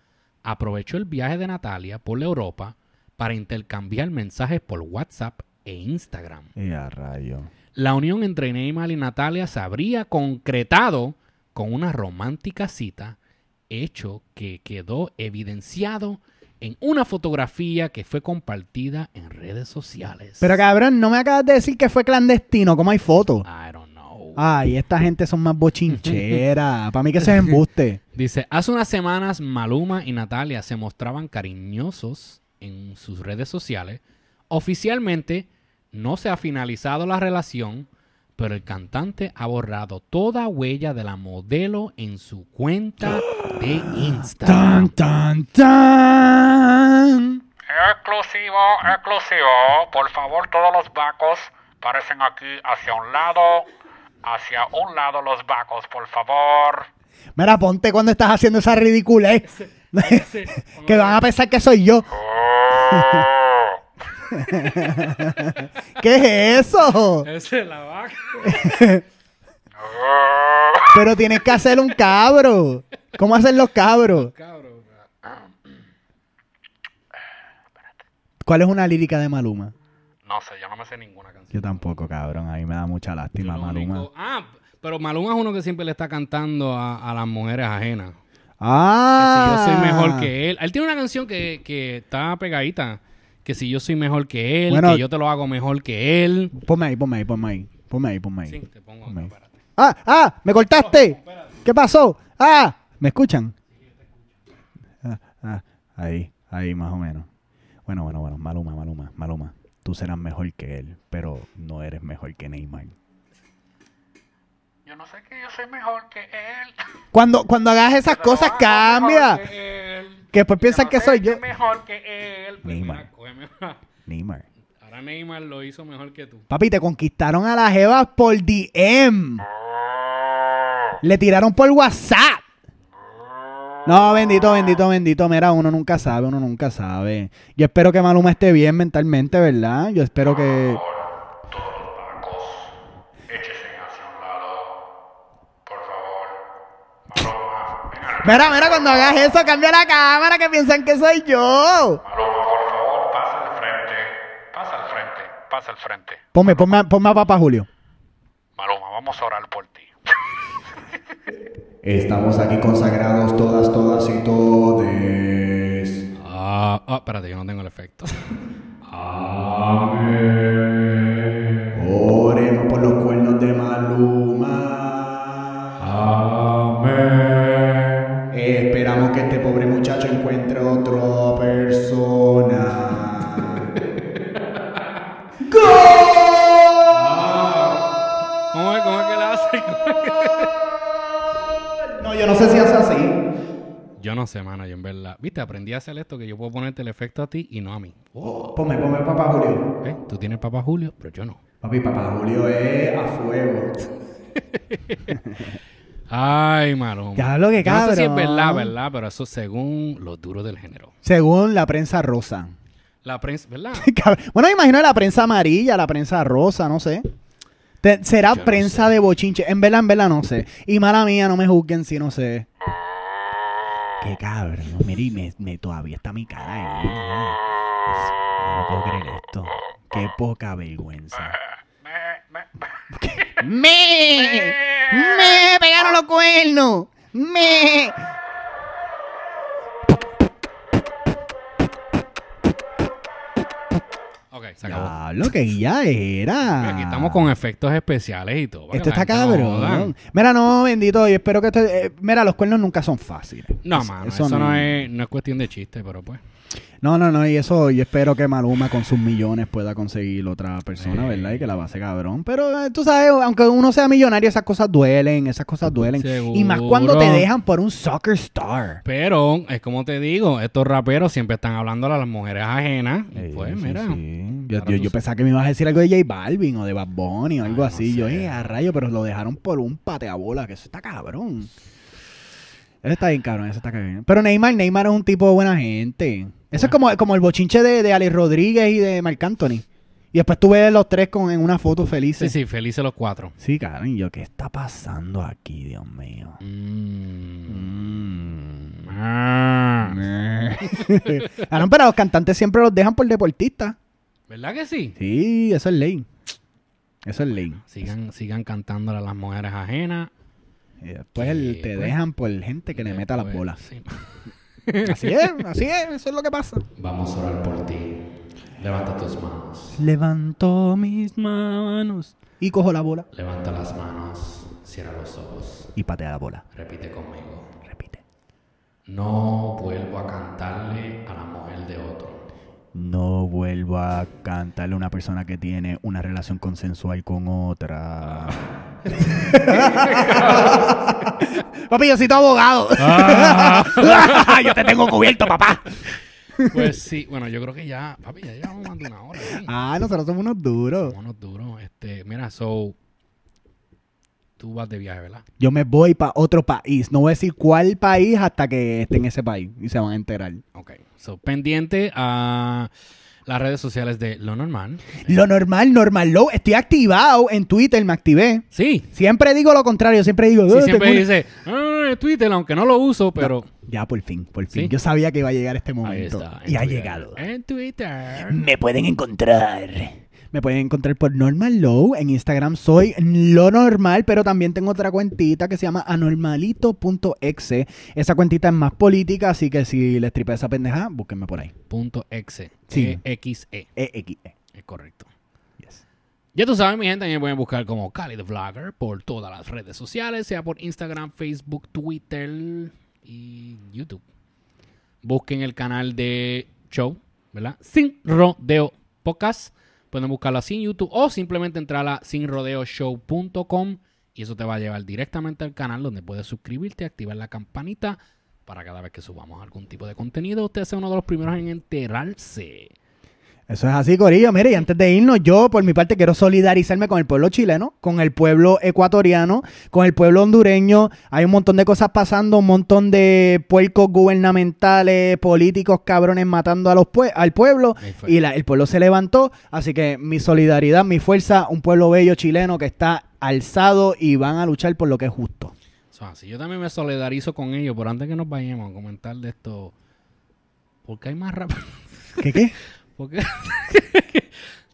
aprovechó el viaje de Natalia por la Europa para intercambiar mensajes por WhatsApp e Instagram. Y a rayo. La unión entre Neymar y Natalia se habría concretado con una romántica cita, hecho que quedó evidenciado en una fotografía que fue compartida en redes sociales. Pero cabrón, no me acabas de decir que fue clandestino. ¿Cómo hay fotos? I don't know. Ay, esta gente son más bochincheras. Para mí que se embuste. Dice, hace unas semanas Maluma y Natalia se mostraban cariñosos en sus redes sociales. Oficialmente no se ha finalizado la relación, pero el cantante ha borrado toda huella de la modelo en su cuenta de Instagram. Tan, tan, tan. Exclusivo, exclusivo. Por favor, todos los vacos parecen aquí hacia un lado. Hacia un lado los vacos, por favor. Mira, ponte cuando estás haciendo esa ridiculez. que van a pensar que soy yo. ¿Qué es eso? Esa es la vaca. Pero tienes que hacer un cabro. ¿Cómo hacen los cabros? ¿Cuál es una lírica de Maluma? No sé, yo no me sé ninguna canción. Yo tampoco, cabrón. A mí me da mucha lástima, Maluma. único- Ah, pero Maluma es uno que siempre le está cantando a, a las mujeres ajenas. Ah. Que si yo soy mejor que él. Él tiene una canción que, que está pegadita. Que si yo soy mejor que él, Bueno. que yo te lo hago mejor que él. Ponme ahí, ponme ahí, ponme ahí. Ponme ahí, ponme ahí. Sí, te pongo acá, Ponme ahí. espérate. ¡Ah! ¡Ah! ¡Me cortaste! ¿Qué pasó? ¡Ah! ¿Me escuchan? Ah, ah, ahí, ahí más o menos. Bueno, bueno, bueno. Maluma, Maluma, Maluma. Tú serás mejor que él, pero no eres mejor que Neymar. Yo no sé que yo soy mejor que él. Cuando, cuando hagas esas Pero cosas, cambia. Que después Yo piensan que soy yo. mejor que él. Pues Neymar. mira. Neymar. Ahora Neymar lo hizo mejor que tú. Papi, te conquistaron a las jevas por DM. Le tiraron por WhatsApp. No, bendito, bendito, bendito. Mira, uno nunca sabe, uno nunca sabe. Yo espero que Maluma esté bien mentalmente, ¿verdad? Yo espero que... Todos los vacos, échese hacia un lado. Por favor. Maluma, venga. Mira, mira, cuando hagas eso, cambia la cámara que piensan que soy yo. Maluma, por favor, pasa al frente. Pasa al frente. Pasa al frente. Ponme, ponme, a- ponme a Papá Julio. Maluma, vamos a orar por ti. Estamos aquí consagrados todas, todas y todes. Ah, ah, espérate, yo no tengo el efecto. Oremos por los cuernos de Maluma. Esperamos que este pobre muchacho encuentre otra persona. ¿Cómo es? ¿Cómo es que la hace? No, yo no sé si hace así. Yo no sé, mano, yo en verdad. Viste, aprendí a hacer esto que yo puedo ponerte el efecto a ti y no a mí. Oh, ponme, ponme papá Julio. ¿Eh? Tú tienes papá Julio, pero yo no. Papi, papá Julio es a fuego. Ay, mano. Ya lo que Yo No sé si es cabrón. verdad, verdad, pero eso según los duros del género. Según la prensa rosa. La prensa, ¿verdad? Cabrón. Bueno, me imagino la prensa amarilla, la prensa rosa, no sé. Te- será Yo no prensa sé. de bochinche. En verdad, en verdad, no sé. Y mala mía, no me juzguen si no sé. Qué cabrón. Mira, y me, me- todavía está mi cara ahí. ¿no? No puedo creer esto. Qué poca vergüenza. ¡Me! ¡Me! ¡Pegaron los cuernos! ¡Me! Ok, se acabó. Diablo, que ya era. Mira, Aquí estamos con efectos especiales y todo. para Esto que la está gente no cabrón. Mira, no, bendito. Yo espero que esto. eh, mira, los cuernos nunca son fáciles. No, mano, eso, no, es, no es cuestión de chiste, pero pues. No, no, no. Y eso, yo espero que Maluma con sus millones pueda conseguir otra persona. ¿verdad? Y que la base cabrón. Pero eh, tú sabes, aunque uno sea millonario, esas cosas duelen. Esas cosas duelen. Y más cuando te dejan por un soccer star. Pero, es como te digo, estos raperos siempre están hablando a las mujeres ajenas. Y Eh, pues, sí, mira. sí. Yo, pensaba que me ibas a decir algo de J Balvin o de Bad Bunny o algo Ay, así. Yo, sé. a rayo, pero lo dejaron por un pateabola, que eso está cabrón. Eso está bien cabrón, eso está cabrón. Pero Neymar, Neymar es un tipo de buena gente. Eso es como, como el bochinche de, de Alex Rodríguez y de Marc Anthony. Y después tú ves los tres con, en una foto Sí, felices. sí, felices los cuatro. Sí, cabrón. Yo, ¿qué está pasando aquí, Dios mío? Mm. Mm. Ah. Pero los cantantes siempre los dejan por deportistas. ¿Verdad que sí? Sí, eso es ley. Eso es ley. Sigan, sigan cantándole a las mujeres ajenas. Y después Que, el- te pues, dejan por gente que le meta las bolas. sí. Así es, así es, eso es lo que pasa. Vamos a orar por ti. Levanta tus manos. Levanto mis manos y cojo la bola Levanta las manos. Cierra los ojos. y patea la bola. Repite conmigo. Repite. No vuelvo a cantarle a la mujer de otro. No vuelvo a cantarle a una persona que tiene una relación consensual con otra. Papi, yo soy tu abogado. yo te tengo cubierto, papá. Pues sí, bueno, yo creo que ya, papi, ya llevamos más de una hora. ¿sí? Ah, nosotros somos unos duros. Vámonos duro. Este, mira, so. Tú vas de viaje, ¿verdad? Yo me voy para otro país. No voy a decir cuál país hasta que esté en ese país y se van a enterar. Ok. So, pendiente a las redes sociales de Lo Normal. Lo normal, normal, low. Estoy activado en Twitter, me activé. Sí. Siempre digo lo contrario, siempre digo. Sí, "Eh, siempre tengo una-". dice, ah, Twitter, aunque no lo uso, pero Ya, por fin, por fin. Sí. Yo sabía que iba a llegar este ahí momento. está. y ha llegado. En Twitter. Me pueden encontrar. Me pueden encontrar por Normal Low. En Instagram soy lo normal, pero también tengo otra cuentita que se llama anormalito.exe. Esa cuentita es más política, así que si les tripe esa pendeja, búsquenme por ahí. Punto exe. Sí. E-X-E. E-X-E. Es correcto. Yes. Ya tú sabes, mi gente, también pueden buscar como Cali the Vlogger por todas las redes sociales, sea por Instagram, Facebook, Twitter y YouTube. Busquen el canal de Show, ¿verdad? Sin Rodeo Podcast. Pueden buscarlo así en YouTube o simplemente entrar a sinrodeoshow.com y eso te va a llevar directamente al canal donde puedes suscribirte, activar la campanita para cada vez que subamos algún tipo de contenido, usted sea uno de los primeros en enterarse. Eso es así, Corillo. Mire, y antes de irnos, yo por mi parte quiero solidarizarme con el pueblo chileno, con el pueblo ecuatoriano, con el pueblo hondureño. Hay un montón de cosas pasando, un montón de puercos gubernamentales, políticos cabrones matando a los pue- al pueblo. Y la- el pueblo se levantó. Así que mi solidaridad, mi fuerza, un pueblo bello chileno que está alzado y van a luchar por lo que es justo. So, así yo también me solidarizo con ellos, pero antes que nos vayamos a comentar de esto, ¿por qué hay más rap? ¿Qué qué? ¿Por qué?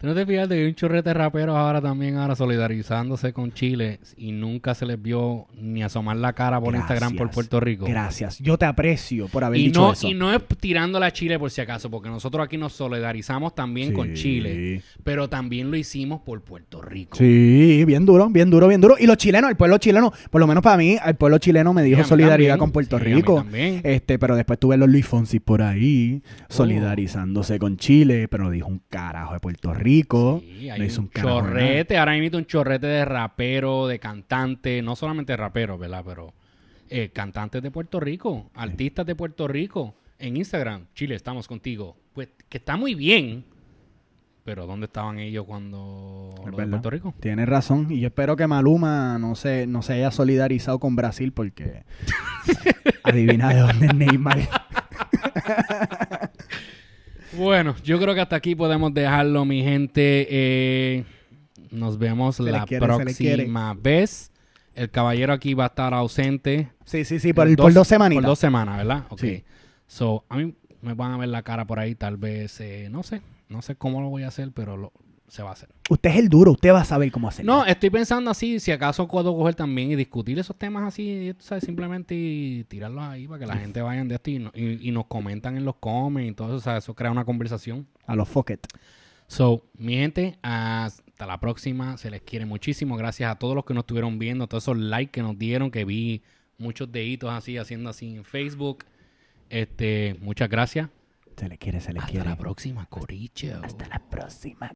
¿Tú no te fijas de que hay un chorrete de raperos ahora también ahora solidarizándose con Chile y nunca se les vio ni asomar la cara por Instagram por. Puerto Rico? Gracias. Yo te aprecio por haber Y dicho no, eso. y no es tirándole a Chile por si acaso, porque nosotros aquí nos solidarizamos también con. Chile, pero también lo hicimos por Puerto Rico. Sí, bien duro, bien duro, bien duro. Y los chilenos, el pueblo chileno, por lo menos para mí, el pueblo chileno me dijo solidaridad también. con Puerto Sí, Rico. Oh. Este, pero después tuve los Luis Fonsi por ahí, solidarizándose con Chile, pero dijo un carajo de Puerto Rico. Sí, hay no hizo un un chorrete, ahora mismo un chorrete de rapero, de cantante, no solamente rapero, ¿verdad? Pero eh, cantantes de Puerto Rico, artistas de Puerto Rico, en Instagram, Chile, estamos contigo. Pues que está muy bien, pero ¿dónde estaban ellos cuando Es lo de. Puerto Rico? Tienes razón. Y yo espero que Maluma no se, no se haya solidarizado con Brasil porque adivina de dónde es Neymar. Bueno, yo creo que hasta aquí podemos dejarlo, mi gente. Eh, nos vemos la quiere, próxima vez. El caballero aquí va a estar ausente. Sí, sí, sí, por, El por dos semanitas. Por dos semanas, ¿verdad? Ok. Sí. So, a mí me van a ver la cara por ahí, tal vez, eh, no sé. No sé cómo lo voy a hacer, pero lo- se va a hacer. Usted es el duro, usted va a saber cómo hacerlo. No, estoy pensando así, si acaso puedo coger también y discutir esos temas así, sabes, simplemente y tirarlos ahí para que la gente vayan de esto y, no- y- y nos comentan en los comments y todo eso, eso crea una conversación. A los fuck it. So, mi gente, hasta la próxima. Se les quiere muchísimo. Gracias a todos los que nos estuvieron viendo, todos esos likes que nos dieron, que vi muchos deditos así, haciendo así en Facebook. Este, muchas gracias. Se le quiere, se le Hasta quiere. la próxima, Coricho. Hasta la próxima.